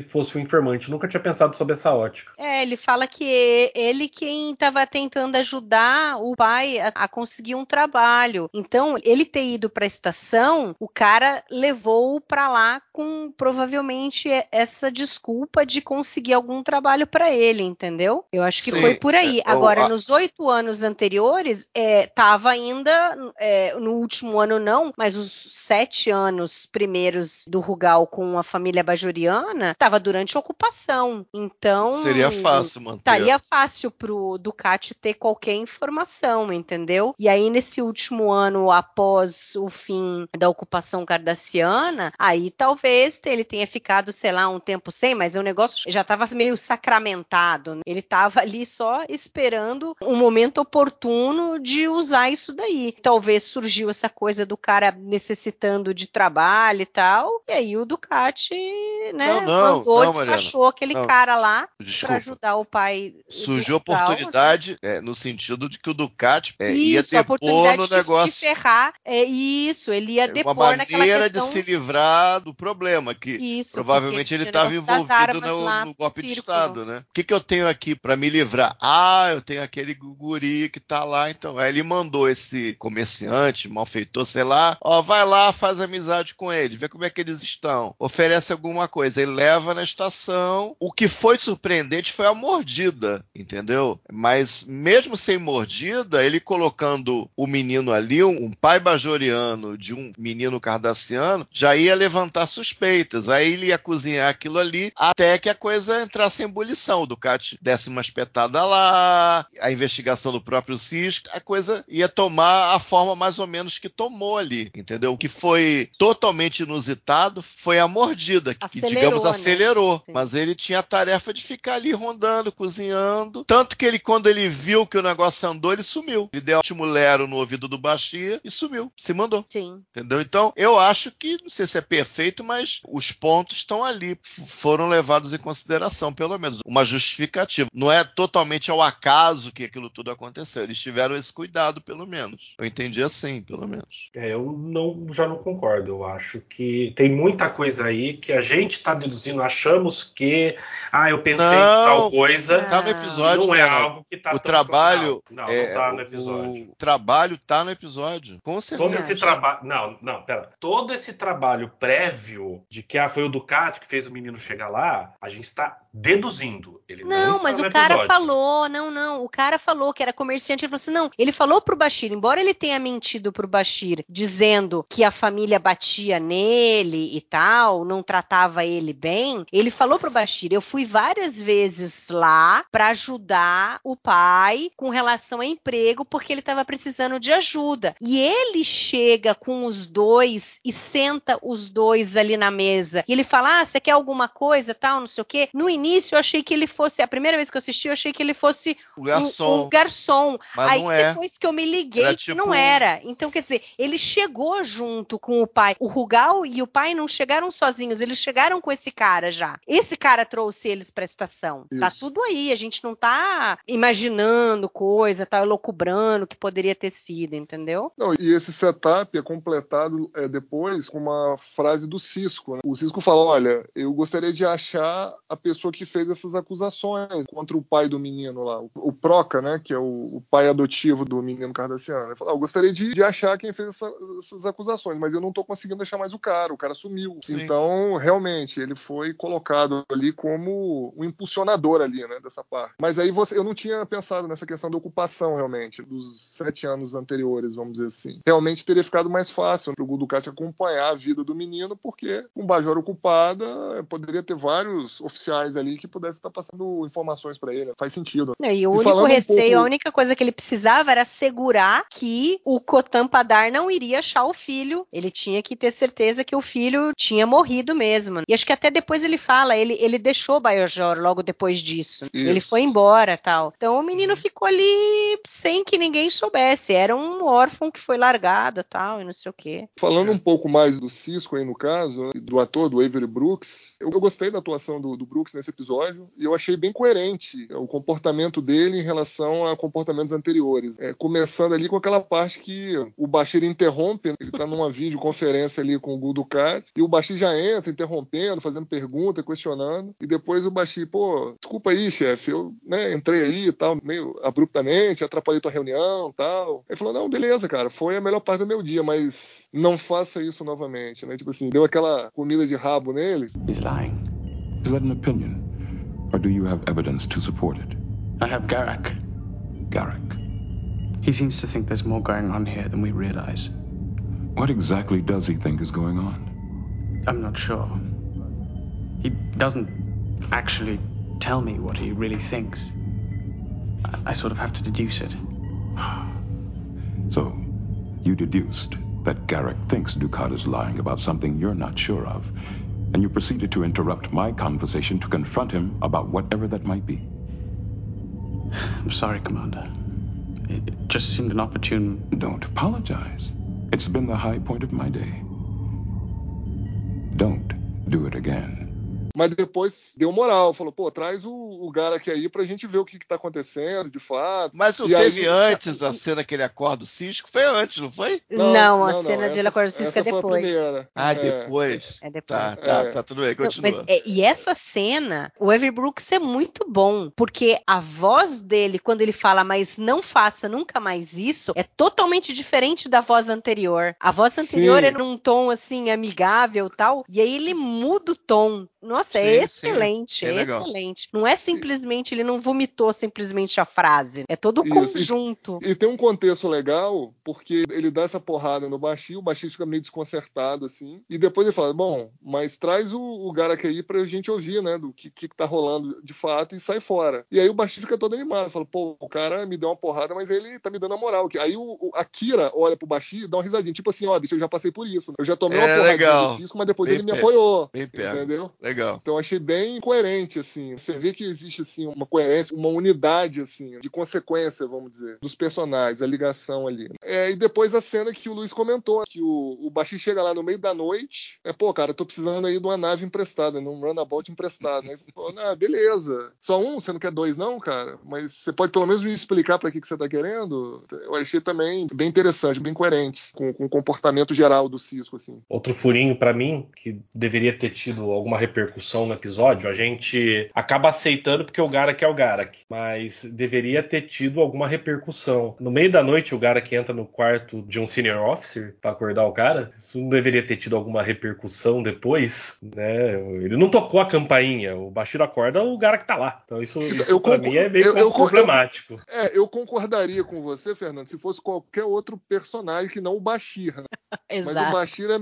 Speaker 1: fosse o informante. Nunca tinha pensado sobre essa ótica.
Speaker 4: É, ele fala que ele quem estava tentando ajudar o pai a, a, conseguir um trabalho. Então, ele ter ido para a estação, o cara levou para lá com provavelmente essa desculpa de conseguir algum trabalho para ele, entendeu? Eu acho que Sim. foi por aí. É, Agora, a... nos oito anos anteriores, é, tava ainda é, no último ano não, mas os sete anos primeiros do Rugal com a família bajoriana estava durante a ocupação. Então.
Speaker 2: Seria fácil manter.
Speaker 4: Estaria fácil pro Ducati ter qualquer informação, entendeu? E aí, nesse último ano, após o fim da ocupação cardassiana, aí talvez ele tenha ficado, sei lá, um tempo sem, mas o negócio já estava meio sacramentado. Né? Ele estava ali só esperando um momento oportuno de usar isso daí. Talvez surgiu essa coisa do cara necessitando de trabalho e tal, e aí o Ducati, né?
Speaker 2: Não, não Não,
Speaker 4: mandou,
Speaker 2: não, Mariana.
Speaker 4: despachou aquele
Speaker 2: Não.
Speaker 4: cara lá pra ajudar o pai.
Speaker 2: Surgiu oportunidade é, no sentido de que o Ducati é, ia
Speaker 4: Isso, a
Speaker 2: depor no
Speaker 4: de-
Speaker 2: negócio.
Speaker 4: de ferrar. É isso, ele ia
Speaker 2: É
Speaker 4: depor
Speaker 2: uma maneira de se livrar do problema, que
Speaker 4: Isso,
Speaker 2: provavelmente ele estava envolvido no,
Speaker 4: lá
Speaker 2: no golpe de. Estado, né? O que, que eu tenho aqui para me livrar? Ah, eu tenho aquele guri que tá lá, então. Aí ele mandou esse comerciante, malfeitor, sei lá, ó, vai lá, faz amizade com ele, vê como é que eles estão, oferece alguma coisa, ele leva na estação. O que foi surpreendente foi a mordida, entendeu? Mas mesmo sem mordida, ele colocando o menino ali, um, pai bajoriano de um menino cardassiano, já ia levantar suspeitas. Aí ele ia cozinhar aquilo ali até que a coisa entrasse em ebulição. O Ducati desse uma espetada lá, a investigação do próprio Cisco, a coisa ia tomar a forma mais ou menos que tomou ali, entendeu? O que foi totalmente inusitado foi a mordida, que
Speaker 4: Acelerou,
Speaker 2: digamos
Speaker 4: né?
Speaker 2: Acelerou.
Speaker 4: Sim.
Speaker 2: Mas ele tinha a tarefa de ficar ali rondando, cozinhando. Tanto que ele, quando ele viu que o negócio andou, ele sumiu. Ele deu um lero no ouvido do Bashir e sumiu. Se mandou.
Speaker 4: Sim.
Speaker 2: Entendeu? Então, eu acho que, não sei se é perfeito, mas os pontos estão ali. Foram levados em consideração, pelo menos. Uma justificativa. Não é totalmente ao acaso que aquilo tudo aconteceu. Eles tiveram esse cuidado, pelo menos. Eu entendi assim, pelo menos.
Speaker 1: É, eu não, já não concordo. Eu acho que tem muita coisa aí que a gente está deduzindo, achamos que. Ah, eu pensei em
Speaker 2: Não,
Speaker 1: tal coisa.
Speaker 2: Tá no episódio,
Speaker 1: não é
Speaker 2: Fernando.
Speaker 1: algo que tá
Speaker 2: o trabalho.
Speaker 1: Não,
Speaker 2: é,
Speaker 1: não tá no episódio.
Speaker 2: O trabalho tá no episódio. Com certeza.
Speaker 1: Todo esse trabalho. Não, não, pera. Todo esse trabalho prévio de que ah, foi o Ducati que fez o menino chegar lá, a gente está deduzindo. Ele não,
Speaker 4: Não, mas o cara
Speaker 1: episódio.
Speaker 4: falou, não, não, o cara falou que era comerciante, ele falou assim, não, ele falou pro Bashir, embora ele tenha mentido pro Bashir, dizendo que a família batia nele e tal, não tratava ele bem, ele falou pro Bashir, eu fui várias vezes lá pra ajudar o pai com relação a emprego, porque ele tava precisando de ajuda. E ele chega com os dois e senta os dois ali na mesa. E ele fala: Ah, você quer alguma coisa, tal, não sei o quê. No início eu achei que ele fosse, a primeira vez que eu assisti, eu achei que ele fosse
Speaker 2: O
Speaker 4: um-
Speaker 2: garçom.
Speaker 4: um garçom.
Speaker 2: Mas
Speaker 4: Aí
Speaker 2: não é.
Speaker 4: depois que eu me liguei
Speaker 2: Era
Speaker 4: que
Speaker 2: tipo
Speaker 4: não
Speaker 2: um-
Speaker 4: era. Então, quer dizer, ele chegou junto com o pai. O Rugal e o pai não chegaram sozinhos, eles chegaram com esse cara já. Esse cara trouxe eles pra estação. Tá
Speaker 3: Isso.
Speaker 4: tudo aí, a gente não tá imaginando coisa, tá elocubrando que poderia ter sido, entendeu?
Speaker 3: Não, e esse setup é completado é, depois com uma frase do Cisco. né? O Cisco fala: Olha, eu gostaria de achar a pessoa que fez essas acusações contra o pai do menino lá, o, o Proca, né? Que é o, o pai adotivo do menino Cardassiano. Ele fala: "Ah, Eu gostaria de, de achar quem fez essa- essas acusações, mas eu não tô conseguindo achar mais o cara, o cara sumiu.
Speaker 2: Sim.
Speaker 3: Então, realmente, ele foi colocado ali como um impulsionador ali, né? Dessa parte. Mas aí você, eu não tinha pensado nessa questão da ocupação, realmente, dos sete anos anteriores, vamos dizer assim. Realmente teria ficado mais fácil para o Ducati acompanhar a vida do menino, porque com Bajor ocupada, poderia ter vários oficiais ali que pudessem estar passando informações para ele. Faz sentido.
Speaker 4: Não, E o único
Speaker 3: falando um
Speaker 4: receio,
Speaker 3: pouco-
Speaker 4: a única coisa que ele precisava era assegurar que o Cotan Padar não iria achar o filho. Ele tinha que ter certeza que o filho tinha morrido mesmo. E acho que até depois ele fala, ele, ele deixou Bajor logo depois disso.
Speaker 3: Isso.
Speaker 4: Ele foi embora tal. Então o menino ficou ali sem que ninguém soubesse. Era um órfão que foi largado tal, e não sei o quê.
Speaker 3: Falando um pouco mais do Cisco aí no caso, do ator, do Avery Brooks, eu, eu gostei da atuação do, do Brooks nesse episódio e eu achei bem coerente o comportamento dele em relação a comportamentos anteriores. É, começando ali com aquela parte que o Bashir interrompe, ele tá numa videoconferência ali com o Gul Dukat e o Bashir já entra interrompendo, fazendo pergunta, questionando e depois o Bashir, pô, desculpa aí, chefe, eu né, entrei aí e tal, meio abruptamente, atrapalhei tua reunião e tal. Ele falou, não, beleza, cara, foi a melhor parte do meu dia, mas não faça isso novamente, né? Tipo assim, deu aquela comida de rabo nele.
Speaker 9: He's lying. Is that an opinion? Or do you have evidence to support it?
Speaker 10: I have Garak.
Speaker 9: Garrick.
Speaker 10: He seems to think there's more going on here than we realize.
Speaker 9: What exactly does he think is going on?
Speaker 10: I'm not sure. He doesn't actually tell me what he really thinks. I, I sort of have to deduce it.
Speaker 9: So, you deduced that Garrick thinks Ducat is lying about something you're not sure of, and you proceeded to interrupt my conversation to confront him about whatever that might be.
Speaker 10: I'm sorry, Commander. It, it just seemed an opportune.
Speaker 9: Don't apologize. It's been the high point of my day. Don't do it again.
Speaker 3: Mas depois deu moral, falou, pô, traz o, o Garak aí pra gente ver o que, que tá acontecendo, de fato.
Speaker 2: Mas não
Speaker 3: E
Speaker 2: teve
Speaker 3: aí-
Speaker 2: antes a cena que ele acorda o Cisco? Foi antes, não foi?
Speaker 4: Não, a cena de ele acordar o Cisco é
Speaker 3: essa foi a
Speaker 4: depois.
Speaker 3: primeira.
Speaker 2: Ah,
Speaker 3: É.
Speaker 2: depois.
Speaker 4: É depois.
Speaker 2: Tá, tá,
Speaker 3: É.
Speaker 2: tá, tudo bem,
Speaker 4: Não,
Speaker 2: continua.
Speaker 4: mas, é, e essa cena, o Avery Brooks é muito bom, porque a voz dele, quando ele fala, mas não faça nunca mais isso, é totalmente diferente da voz anterior. A voz anterior
Speaker 3: Sim.
Speaker 4: era um tom assim, amigável e tal, e aí ele muda o tom. Nossa, é
Speaker 2: Sim, sim.
Speaker 4: excelente,
Speaker 2: É
Speaker 4: é, excelente. Não é simplesmente, ele não vomitou simplesmente a frase, é todo o conjunto.
Speaker 3: E tem um contexto legal, porque ele dá essa porrada no Baixi, o Baixi fica meio desconcertado, assim, e depois ele fala, bom, mas traz o, o Garak aí pra gente ouvir, né, do que, que tá rolando de fato e sai fora. E aí o Baixi fica todo animado, fala, pô, o cara me deu uma porrada, mas ele tá me dando a moral. Aí o, o- a Kira olha pro Baixi e dá uma risadinha, tipo assim, ó, bicho, eu já passei por isso. Eu já tomei uma
Speaker 2: É,
Speaker 3: porrada
Speaker 2: legal.
Speaker 3: do Cisco, mas depois
Speaker 2: Bem
Speaker 3: ele me apoiou.
Speaker 2: bem pego.
Speaker 3: Entendeu?
Speaker 2: Legal.
Speaker 3: Então achei bem coerente, assim. Você vê que existe, assim, uma coerência, uma unidade, assim, de consequência, vamos dizer, dos personagens, a ligação ali. É, e depois a cena que o Luiz comentou, que o, o Baixi chega lá no meio da noite, é, pô, cara, eu tô precisando aí de uma nave emprestada, num runabout emprestado, né? Ele falou, ah, beleza. Só um? Você não quer dois, não, cara? Mas você pode pelo menos me explicar pra que, que você tá querendo? Eu achei também bem interessante, bem coerente com, com o comportamento geral do Cisco, assim.
Speaker 1: Outro furinho pra mim, que deveria ter tido alguma repercussão no episódio, a gente acaba aceitando porque o Garak é o Garak, mas deveria ter tido alguma repercussão. No meio da noite, o Garak entra no quarto de um senior officer pra acordar o cara. Isso não deveria ter tido alguma repercussão depois, né? Ele não tocou a campainha, o Bashir acorda, o Garak tá lá. Então isso, isso
Speaker 3: Eu
Speaker 1: pra
Speaker 3: concor-
Speaker 1: mim é meio
Speaker 3: eu- eu-
Speaker 1: problemático.
Speaker 3: É, eu concordaria com você, Fernando, se fosse qualquer outro personagem que não o Bashir. né? Mas o. Bashir é,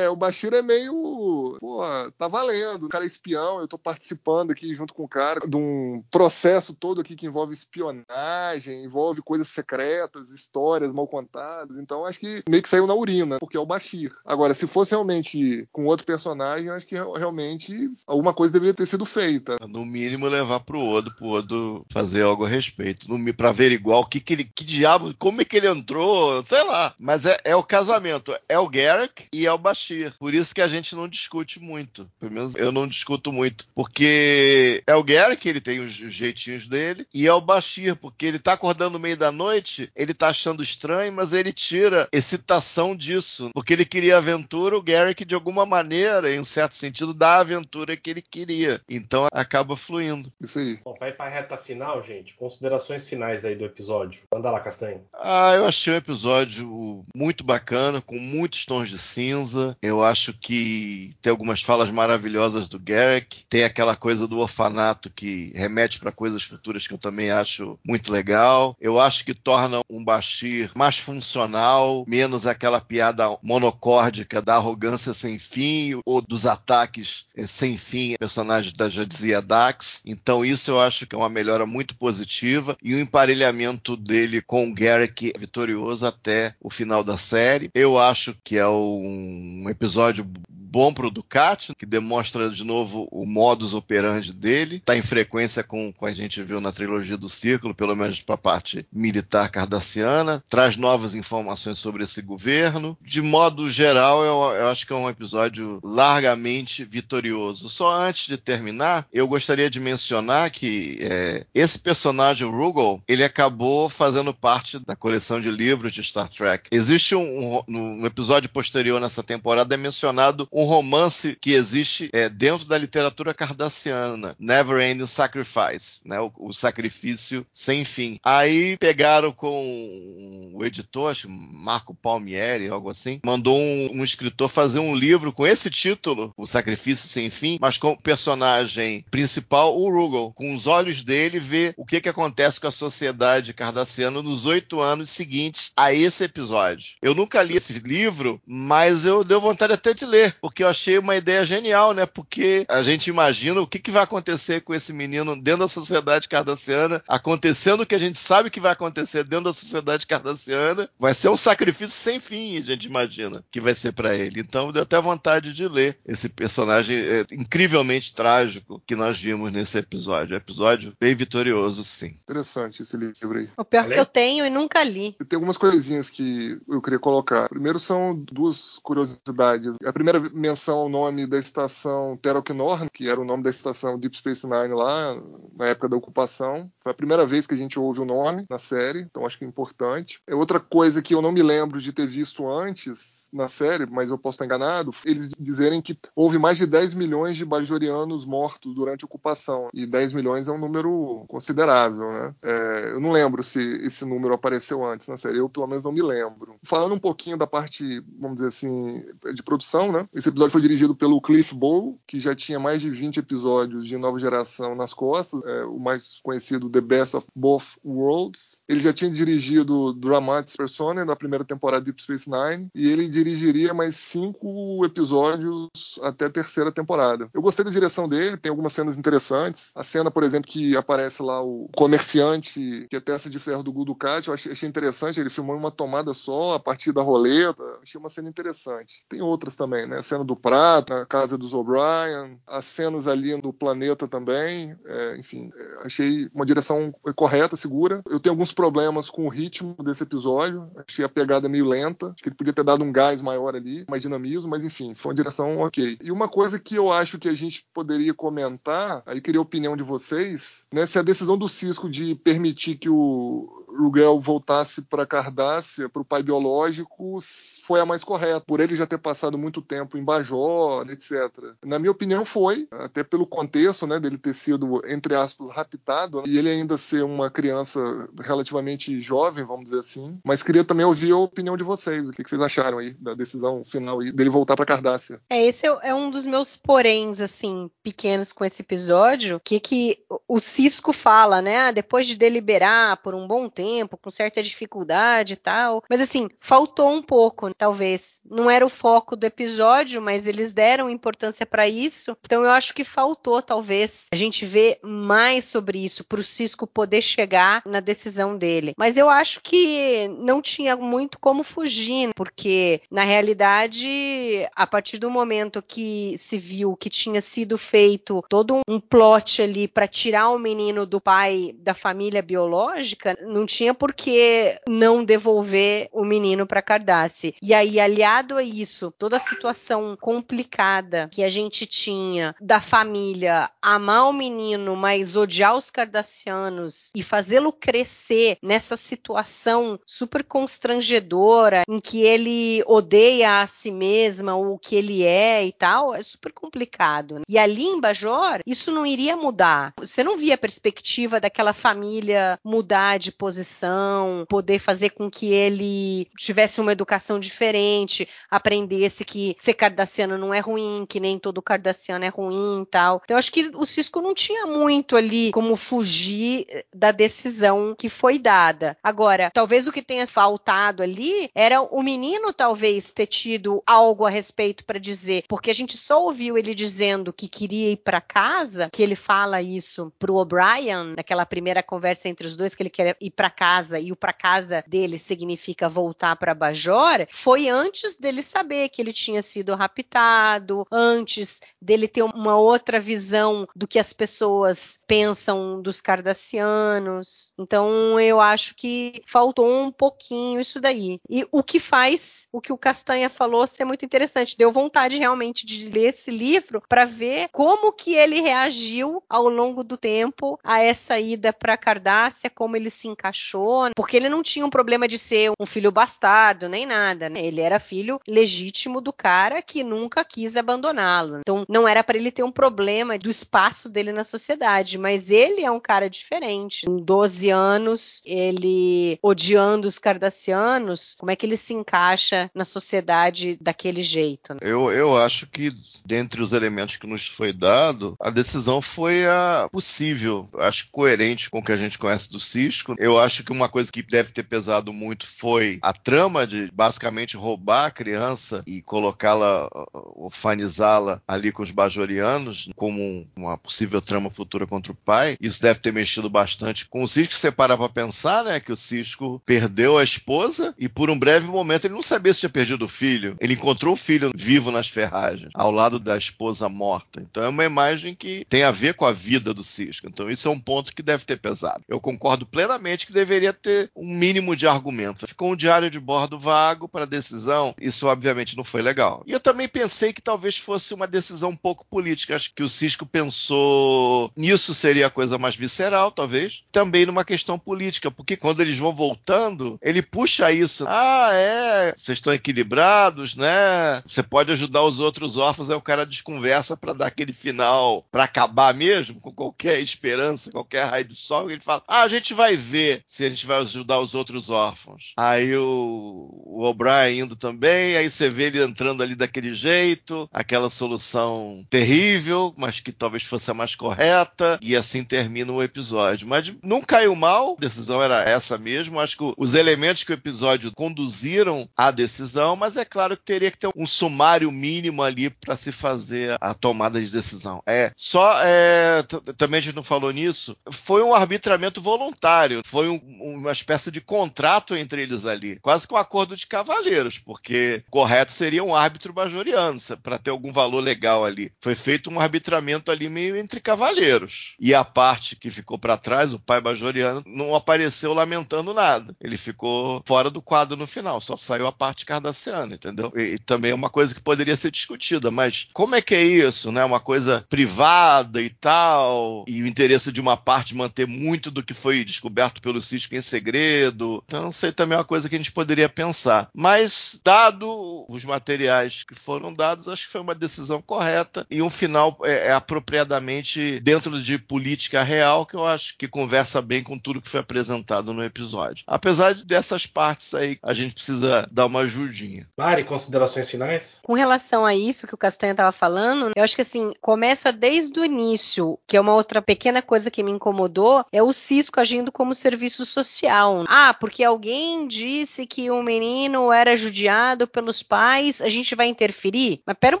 Speaker 3: é- é, o Bashir é meio. Pô, tá valendo. O cara é espião, eu tô participando aqui junto com o cara de um processo todo aqui que envolve espionagem, envolve coisas secretas, histórias mal contadas. Então acho que meio que saiu na urina, porque é o Bashir. Agora, se fosse realmente com outro personagem, acho que real- realmente alguma coisa deveria ter sido feita.
Speaker 2: No mínimo levar pro Odo, pro Odo fazer algo a respeito. No, pra averiguar o que que ele, que diabo, como é que ele entrou, sei lá. Mas é, é o casamento, é o Garrick e é o Bashir. Por isso que a gente não discute muito. Pelo menos eu não discuto muito. Porque é o Garrick, ele tem os, os jeitinhos dele, e é o Bashir, porque ele tá acordando no meio da noite, ele tá achando estranho, mas ele tira excitação disso. Porque ele queria aventura, o Garrick, de alguma maneira, em um certo sentido, dá a aventura que ele queria. Então acaba fluindo.
Speaker 3: Isso aí.
Speaker 1: Bom, vai pra reta final, gente. Considerações finais aí do episódio. Manda lá, Castanho.
Speaker 2: Ah, eu achei um episódio muito bacana, com muitos tons de cinza. Eu acho que tem algumas falas maravilhosas do Garrick. Tem aquela coisa do orfanato que remete para coisas futuras que eu também acho muito legal. Eu acho que torna um Bashir mais funcional, menos aquela piada monocórdica da arrogância sem fim ou dos ataques eh, sem fim personagens da Jadzia Dax. Então isso eu acho que é uma melhora muito positiva e o emparelhamento dele com o Garrick vitorioso até o final da série. Eu acho que é um episódio bom pro Ducati, que demonstra de novo o modus operandi dele. Tá em frequência com, com a gente viu na trilogia do Círculo, pelo menos para a parte militar cardassiana. Traz novas informações sobre esse governo. De modo geral, eu, eu acho que é um episódio largamente vitorioso. Só antes de terminar, eu gostaria de mencionar que é, esse personagem, o Rugal, ele acabou fazendo parte da coleção de livros de Star Trek. Existe um, um, no episódio posterior nessa temporada é mencionado um romance que existe é, dentro da literatura cardassiana, Never Ending Sacrifice, né, o, o sacrifício sem fim. Aí pegaram com o editor, acho Marco Palmieri, algo assim, mandou um, um escritor fazer um livro com esse título, O Sacrifício Sem Fim, mas com o personagem principal, o Rugal, com os olhos dele, ver o que, que acontece com a sociedade cardassiana nos oito anos seguintes a esse episódio. Eu nunca li esse livro, mas eu deu vontade até de ler, porque eu achei uma ideia genial, né? Porque a gente imagina o que, que vai acontecer com esse menino dentro da sociedade cardassiana, acontecendo o que a gente sabe que vai acontecer dentro da sociedade cardassiana, vai ser um sacrifício sem fim, a gente imagina, que vai ser para ele. Então deu até vontade de ler esse personagem é, incrivelmente trágico que nós vimos nesse episódio. Um episódio bem vitorioso, sim.
Speaker 3: Interessante esse livro aí.
Speaker 4: O pior que eu tenho e nunca li.
Speaker 3: Tem algumas coisinhas que eu queria colocar. Primeiro são duas curiosidades. A primeira menção ao nome da estação Teroknor, que era o nome da estação Deep Space Nine lá, na época da ocupação. Foi a primeira vez que a gente ouve o nome na série, então acho que é importante. É outra coisa que eu não me lembro de ter visto antes na série, mas eu posso estar enganado, eles dizerem que houve mais de 10 milhões de bajorianos mortos durante a ocupação. E 10 milhões é um número considerável, né? É, eu não lembro se esse número apareceu antes na série, eu pelo menos não me lembro. Falando um pouquinho da parte, vamos dizer assim, de produção, né? Esse episódio foi dirigido pelo Cliff Bowl, que já tinha mais de 20 episódios de nova geração nas costas, é, o mais conhecido The Best of Both Worlds. Ele já tinha dirigido Dramatis Persona na primeira temporada de Deep Space Nine, e ele dirigiria mais cinco episódios até a terceira temporada. Eu gostei da direção dele, tem algumas cenas interessantes. A cena, por exemplo, que aparece lá o comerciante que é testa de ferro do Guducat, eu achei, interessante. Ele filmou em uma tomada só, a partir da roleta. Achei uma cena interessante. Tem outras também, né? A cena do prato, a casa dos O'Brien, as cenas ali no planeta também. É, enfim, é, achei uma direção correta, segura. Eu tenho alguns problemas com o ritmo desse episódio. Achei a pegada meio lenta. Acho que ele podia ter dado um gás mais maior ali, mais dinamismo, mas enfim, foi uma direção ok. E uma coisa que eu acho que a gente poderia comentar, aí queria a opinião de vocês, né, se a decisão do Cisco de permitir que o Rugel voltasse para Cardassia, para o pai biológico, foi a mais correta, por ele já ter passado muito tempo em Bajor, etc. Na minha opinião, foi, até pelo contexto, né, dele ter sido, entre aspas, raptado, e ele ainda ser uma criança relativamente jovem, vamos dizer assim. Mas queria também ouvir a opinião de vocês, o que vocês acharam aí da decisão final dele voltar para Cardassia.
Speaker 4: É, esse é, é um dos meus poréns, assim, pequenos com esse episódio, que que o Cisco fala, né, ah, depois de deliberar por um bom tempo, com certa dificuldade e tal, mas assim, faltou um pouco, talvez. Não era o foco do episódio, mas eles deram importância para isso. Então eu acho que faltou, talvez, a gente ver mais sobre isso para o Cisco poder chegar na decisão dele. Mas eu acho que não tinha muito como fugir, porque na realidade, a partir do momento que se viu que tinha sido feito todo um plot ali para tirar o menino do pai da família biológica, não tinha por que não devolver o menino para Cardace. E aí, aliado a isso, toda a situação complicada que a gente tinha da família amar o menino, mas odiar os cardassianos e fazê-lo crescer nessa situação super constrangedora em que ele odeia a si mesma, o que ele é e tal, é super complicado. Né? E ali em Bajor, isso não iria mudar. Você não via perspectiva daquela família mudar de posição, poder fazer com que ele tivesse uma educação diferente, aprendesse que ser cardassiano não é ruim, que nem todo cardassiano é ruim e tal. Então, acho que o Cisco não tinha muito ali como fugir eh, da decisão que foi dada. Agora, talvez o que tenha faltado ali era o menino, talvez, ter tido algo a respeito para dizer, porque a gente só ouviu ele dizendo que queria ir para casa, que ele fala isso pro O'Brien, naquela primeira conversa entre os dois, que ele quer ir para casa e o para casa dele significa voltar para Bajor, foi antes dele saber que ele tinha sido raptado, antes dele ter uma outra visão do que as pessoas pensam dos cardassianos. Então eu acho que faltou um pouquinho isso daí. E o que faz o que o Castanha falou ser muito interessante. Deu vontade realmente de ler esse livro para ver como que ele reagiu ao longo do tempo a essa ida para Cardássia, como ele se encaixou, porque ele não tinha um problema de ser um filho bastardo nem nada, né? Ele era filho legítimo do cara que nunca quis abandoná-lo. Então não era para ele ter um problema do espaço dele na sociedade, mas ele é um cara diferente. Com 12 anos, ele odiando os cardassianos, como é que ele se encaixa na sociedade daquele jeito. Né?
Speaker 2: Eu, eu acho que, dentre os elementos que nos foi dado, a decisão foi a possível, acho coerente com o que a gente conhece do Cisco. Eu acho que uma coisa que deve ter pesado muito foi a trama de basicamente roubar a criança e colocá-la, orfanizá-la ali com os bajorianos, como uma possível trama futura contra o pai. Isso deve ter mexido bastante com o Cisco. Você para pensar, né, que o Cisco perdeu a esposa e por um breve momento ele não sabia começo tinha perdido o filho, ele encontrou o filho vivo nas ferragens, ao lado da esposa morta. Então é uma imagem que tem a ver com a vida do Cisco. Então isso é um ponto que deve ter pesado. Eu concordo plenamente que deveria ter um mínimo de argumento. Ficou um diário de bordo vago para decisão, isso obviamente não foi legal. E eu também pensei que talvez fosse uma decisão um pouco política. Acho que o Cisco pensou nisso seria a coisa mais visceral, talvez. Também numa questão política, porque quando eles vão voltando, ele puxa isso. Ah, é, vocês estão equilibrados, né? Você pode ajudar os outros órfãos, aí o cara desconversa para dar aquele final, para acabar mesmo, com qualquer esperança, qualquer raio do sol. Ele fala: Ah, a gente vai ver se a gente vai ajudar os outros órfãos. Aí o, o O'Brien indo também, aí você vê ele entrando ali daquele jeito, aquela solução terrível, mas que talvez fosse a mais correta, e assim termina o episódio. Mas não caiu mal, a decisão era essa mesmo. Acho que os elementos que o episódio conduziram à decisão, mas é claro que teria que ter um sumário mínimo ali para se fazer a tomada de decisão. É só é, também a gente não falou nisso. Foi um arbitramento voluntário, foi um, uma espécie de contrato entre eles ali, quase que um acordo de cavaleiros, porque correto seria um árbitro bajoriano para ter algum valor legal ali. Foi feito um arbitramento ali meio entre cavaleiros. E a parte que ficou para trás, o pai bajoriano, não apareceu lamentando nada. Ele ficou fora do quadro no final, só saiu a parte cardassiana, entendeu? E, e também é uma coisa que poderia ser discutida, mas como é que é isso, né? Uma coisa privada e tal, e o interesse de uma parte manter muito do que foi descoberto pelo Cisco em segredo. Então, não sei também é uma coisa que a gente poderia pensar. Mas, dado os materiais que foram dados, acho que foi uma decisão correta e um final é, é apropriadamente dentro de política real que eu acho que conversa bem com tudo que foi apresentado no episódio. Apesar dessas partes aí, a gente precisa dar uma ajudinha.
Speaker 1: Mari, considerações finais?
Speaker 4: Com relação a isso que o Castanha estava falando, eu acho que assim, começa desde o início, que é uma outra pequena coisa que me incomodou, é o Cisco agindo como serviço social. Ah, porque alguém disse que o menino era judiado pelos pais, a gente vai interferir? Mas pera um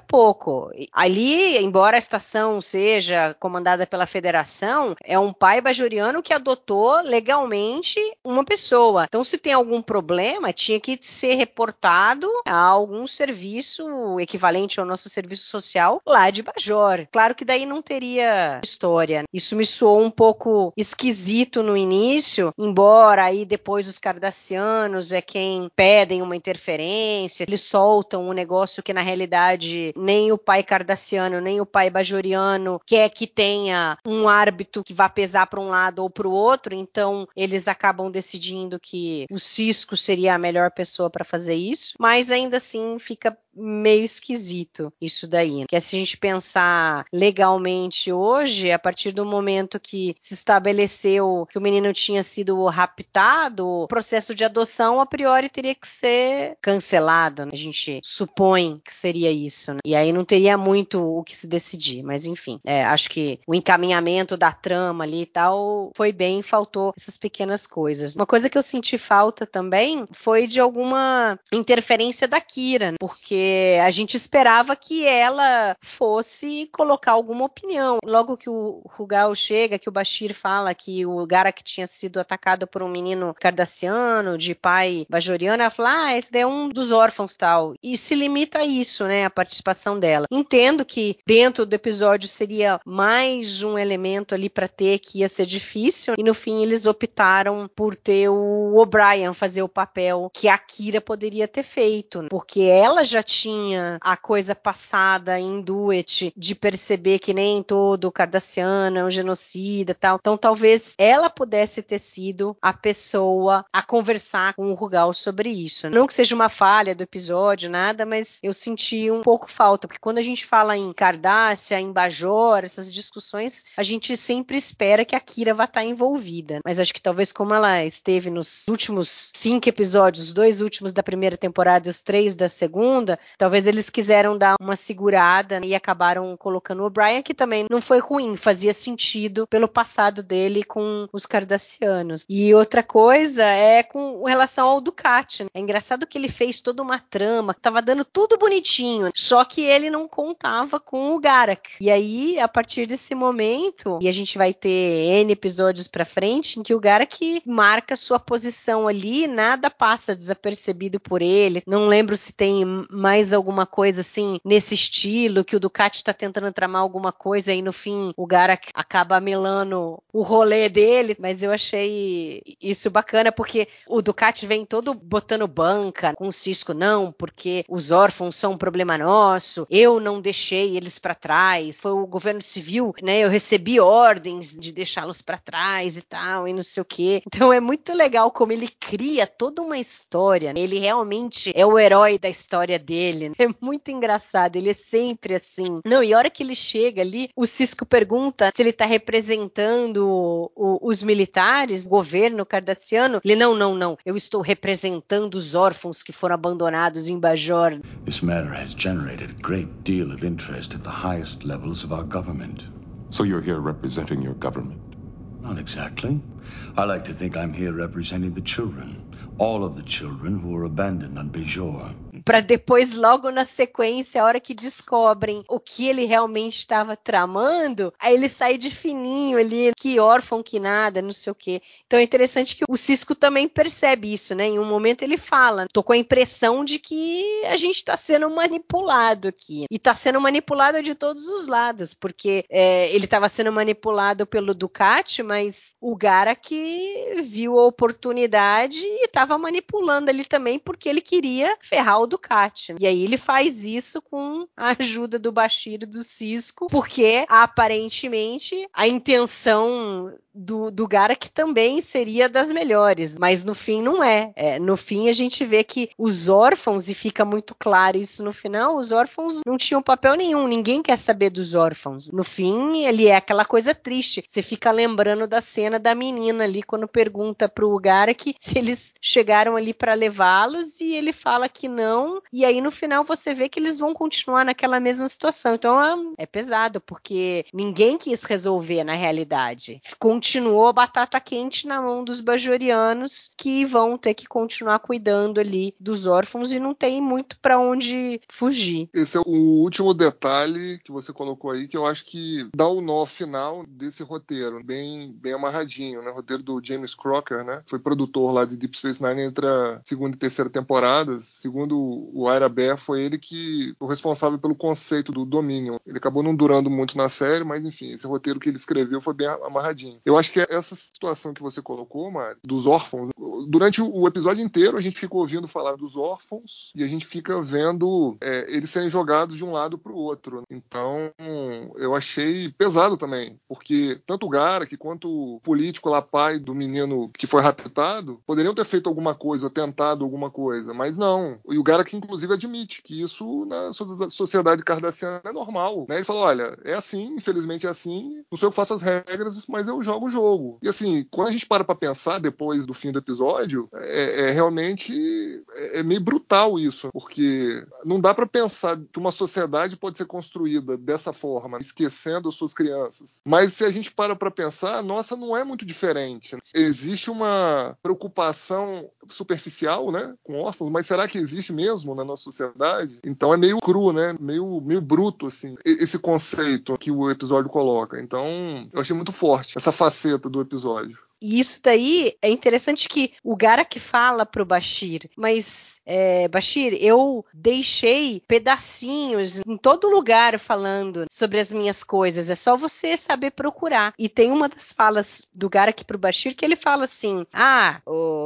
Speaker 4: pouco. Ali, embora a estação seja comandada pela federação, é um pai bajoriano que adotou legalmente uma pessoa. Então, se tem algum problema, tinha que ser reportado a algum serviço equivalente ao nosso serviço social lá de Bajor. Claro que daí não teria história. Isso me soou um pouco esquisito no início, embora aí depois os cardassianos é quem pedem uma interferência, eles soltam um negócio que na realidade nem o pai cardassiano nem o pai bajoriano quer que tenha um árbitro que vá pesar para um lado ou para o outro, então eles acabam decidindo que o Cisco seria a melhor pessoa para fazer isso, mas ainda assim fica meio esquisito isso daí. Que é se a gente pensar legalmente hoje, a partir do momento que se estabeleceu que o menino tinha sido raptado, o processo de adoção a priori teria que ser cancelado. Né? A gente supõe que seria isso. Né? E aí não teria muito o que se decidir. Mas enfim, é, acho que o encaminhamento da trama ali e tal foi bem, faltou essas pequenas coisas. Uma coisa que eu senti falta também foi de alguma interferência da Kira, né? A gente esperava que ela fosse colocar alguma opinião. Logo que o Rugal chega, que o Bashir fala que o Garak tinha sido atacado por um menino cardassiano, de pai bajoriano, ela fala, ah, esse daí é um dos órfãos tal. E se limita a isso, né, a participação dela. Entendo que dentro do episódio seria mais um elemento ali para ter que ia ser difícil, e no fim eles optaram por ter o O'Brien fazer o papel que a Kira poderia ter feito, porque ela já tinha a coisa passada em Duet de perceber que nem todo cardassiano é um genocida tal. Então talvez ela pudesse ter sido a pessoa a conversar com o Rugal sobre isso. Não que seja uma falha do episódio, nada, mas eu senti um pouco falta, porque quando a gente fala em Cardassia, em Bajor, essas discussões, a gente sempre espera que a Kira vá estar envolvida. Mas acho que talvez como ela esteve nos últimos cinco episódios, os dois últimos da primeira temporada e os três da segunda, Talvez eles quiseram dar uma segurada e acabaram colocando o Brian, que também não foi ruim, fazia sentido pelo passado dele com os Cardassianos. E outra coisa é com relação ao Ducati. Né? É engraçado que ele fez toda uma trama, tava dando tudo bonitinho, só que ele não contava com o Garak. E aí, a partir desse momento, e a gente vai ter N episódios pra frente, em que o Garak marca sua posição ali, nada passa desapercebido por ele. Não lembro se tem mais alguma coisa assim nesse estilo, que o Ducati tá tentando tramar alguma coisa e no fim o Garak acaba melando o rolê dele, mas eu achei isso bacana porque o Ducati vem todo botando banca com o Cisco, não, porque os órfãos são um problema nosso, eu não deixei eles para trás, foi o governo civil, né? Eu recebi ordens de deixá-los para trás e tal, e não sei o quê. Então é muito legal como ele cria toda uma história. Né? Ele realmente é o herói da história dele. Né? É muito engraçado, ele é sempre assim. Não, e a hora que ele chega ali, o Cisco pergunta se ele tá representando o, os militares, o governo cardassiano. Ele, não, não, não, eu estou representando os órfãos que foram abandonados em Bajor.
Speaker 11: This matter has generated a great deal of interest at the highest levels of our government.
Speaker 9: So you're here representing your government?
Speaker 11: Not exactly. I like to think I'm here representing the children. All of the children who were abandoned on Bejor.
Speaker 4: Para depois, logo na sequência, a hora que descobrem o que ele realmente estava tramando, aí ele sai de fininho ali, que órfão, que nada, não sei o quê. Então é interessante que o Cisco também percebe isso, né? Em um momento ele fala, tô com a impressão de que a gente está sendo manipulado aqui. E está sendo manipulado de todos os lados, porque é, ele estava sendo manipulado pelo Ducati, mas o Garak viu a oportunidade e estava manipulando ali também, porque ele queria ferrar o Ducati. E aí ele faz isso com a ajuda do Bashir e do Cisco, porque aparentemente a intenção do, do Garak também seria das melhores, mas no fim não é. é. No fim a gente vê que os órfãos, e fica muito claro isso no final, os órfãos não tinham papel nenhum, ninguém quer saber dos órfãos. No fim, ele é aquela coisa triste. Você fica lembrando da cena da menina ali quando pergunta pro Garak se eles chegaram ali para levá-los e ele fala que não, e aí no final você vê que eles vão continuar naquela mesma situação. Então é, é pesado, porque ninguém quis resolver na realidade. Continuou a batata quente na mão dos bajorianos que vão ter que continuar cuidando ali dos órfãos e não tem muito para onde fugir.
Speaker 3: Esse é o último detalhe que você colocou aí que eu acho que dá o nó final desse roteiro, bem bem amarradinho, né? O roteiro do James Crocker, né? Foi produtor lá de Deep Space Nine entre a segunda e terceira temporadas. Segundo o Ira Bear, foi ele que foi responsável pelo conceito do Dominion. Ele acabou não durando muito na série, mas enfim, esse roteiro que ele escreveu foi bem amarradinho. Eu acho que essa situação que você colocou, Mário, dos órfãos, durante o episódio inteiro a gente fica ouvindo falar dos órfãos e a gente fica vendo é, eles serem jogados de um lado para o outro. Então, eu achei pesado também, porque tanto o Garak quanto o político lá, pai do menino que foi raptado, poderiam ter feito alguma coisa, tentado alguma coisa, mas não. E o Garak, inclusive, admite que isso na sociedade cardassiana é normal. Né? Ele falou: olha, é assim, infelizmente é assim, não sei eu que faço as regras, mas eu jogo o jogo. E assim, quando a gente para pra pensar depois do fim do episódio, é, é realmente é, é, meio brutal isso, porque não dá para pensar que uma sociedade pode ser construída dessa forma, esquecendo as suas crianças. Mas se a gente para para pensar, nossa, não é muito diferente. Existe uma preocupação superficial, né, com órfãos, mas será que existe mesmo na nossa sociedade? Então é meio cru, né, meio, meio bruto, assim, esse conceito que o episódio coloca. Então eu achei muito forte essa faceta do episódio.
Speaker 4: E isso daí é interessante que o Garak fala pro Bashir, mas é, Bashir, eu deixei pedacinhos em todo lugar falando sobre as minhas coisas. É só você saber procurar. E tem uma das falas do Garak pro Bashir que ele fala assim: Ah,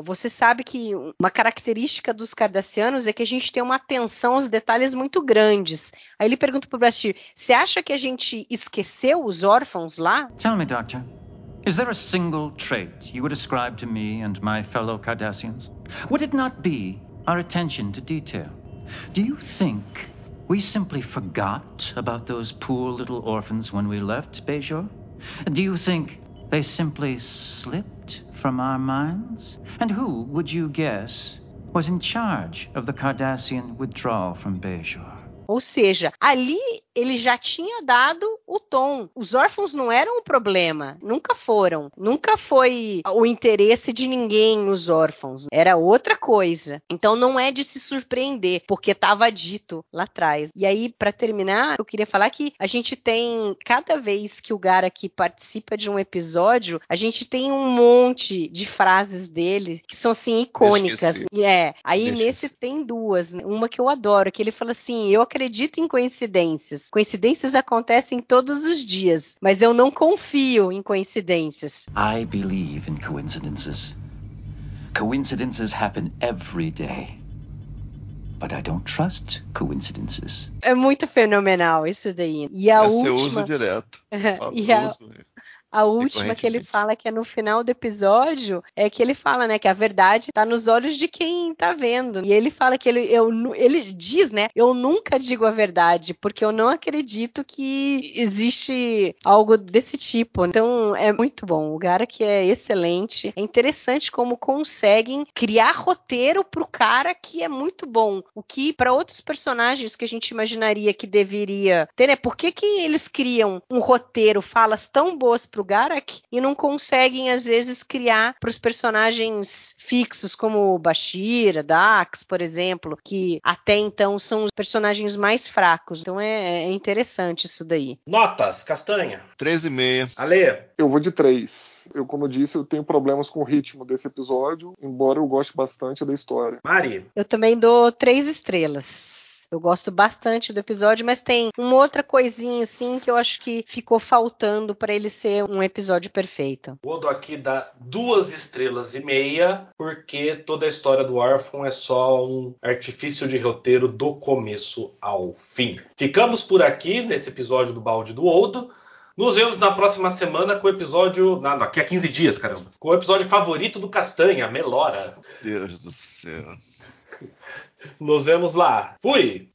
Speaker 4: você sabe que uma característica dos cardassianos é que a gente tem uma atenção aos detalhes muito grandes. Aí ele pergunta pro Bashir: Você acha que a gente esqueceu os órfãos lá?
Speaker 10: Tell me, Doctor. Is there a single trait you would ascribe to me and my fellow Cardassians? Would it not be our attention to detail? Do you think we simply forgot about those poor little orphans when we left Bejor? Do you think they simply slipped from our minds? And who, would you guess, was in charge of the Cardassian withdrawal from Bejor.
Speaker 4: Ou seja, ali ele já tinha dado o tom. Os órfãos não eram o problema, nunca foram. Nunca foi o interesse de ninguém os órfãos. Era outra coisa. Então não é de se surpreender, porque estava dito lá atrás. E aí, para terminar, eu queria falar que a gente tem, cada vez que o Garak participa de um episódio, a gente tem um monte de frases dele que são assim icônicas. É. Aí
Speaker 2: Deixa
Speaker 4: nesse tem duas. Uma que eu adoro, que ele fala assim: eu acredito em coincidências. Coincidências acontecem todos os dias, mas eu não confio em coincidências.
Speaker 10: I believe in coincidences. Coincidences happen every day. But I don't trust coincidences.
Speaker 4: É muito fenomenal isso daí. E a
Speaker 2: Essa eu
Speaker 4: última.
Speaker 2: uso direto. Falo,
Speaker 4: E a-
Speaker 2: uso.
Speaker 4: A última que ele fala que é no final do episódio é que ele fala, né, que a verdade tá nos olhos de quem tá vendo. E ele fala que ele, eu, ele diz, né, eu nunca digo a verdade porque eu não acredito que existe algo desse tipo. Então é muito bom. O cara que é excelente. É interessante como conseguem criar roteiro pro cara que é muito bom. O que para outros personagens que a gente imaginaria que deveria ter, né? Por que, que eles criam um roteiro, falas tão boas pro Garak e não conseguem às vezes criar para os personagens fixos como o Bashir, a Dax, por exemplo, que até então são os personagens mais fracos. Então é, é interessante isso daí.
Speaker 1: Notas, Castanha.
Speaker 2: 13,5.
Speaker 1: Ale.
Speaker 3: Eu vou de três. Eu, como eu disse, eu tenho problemas com o ritmo desse episódio, embora eu goste bastante da história.
Speaker 1: Mari.
Speaker 4: Eu também dou três estrelas. Eu gosto bastante do episódio, mas tem uma outra coisinha assim que eu acho que ficou faltando para ele ser um episódio perfeito.
Speaker 1: O Odo aqui dá duas estrelas e meia, porque toda a história do órfão é só um artifício de roteiro do começo ao fim. Ficamos por aqui nesse episódio do Balde do Odo. Nos vemos na próxima semana com o episódio. Não, daqui a 15 dias, caramba. Com o episódio favorito do Castanha, Melora.
Speaker 2: Deus do céu.
Speaker 1: Nos vemos lá. Fui!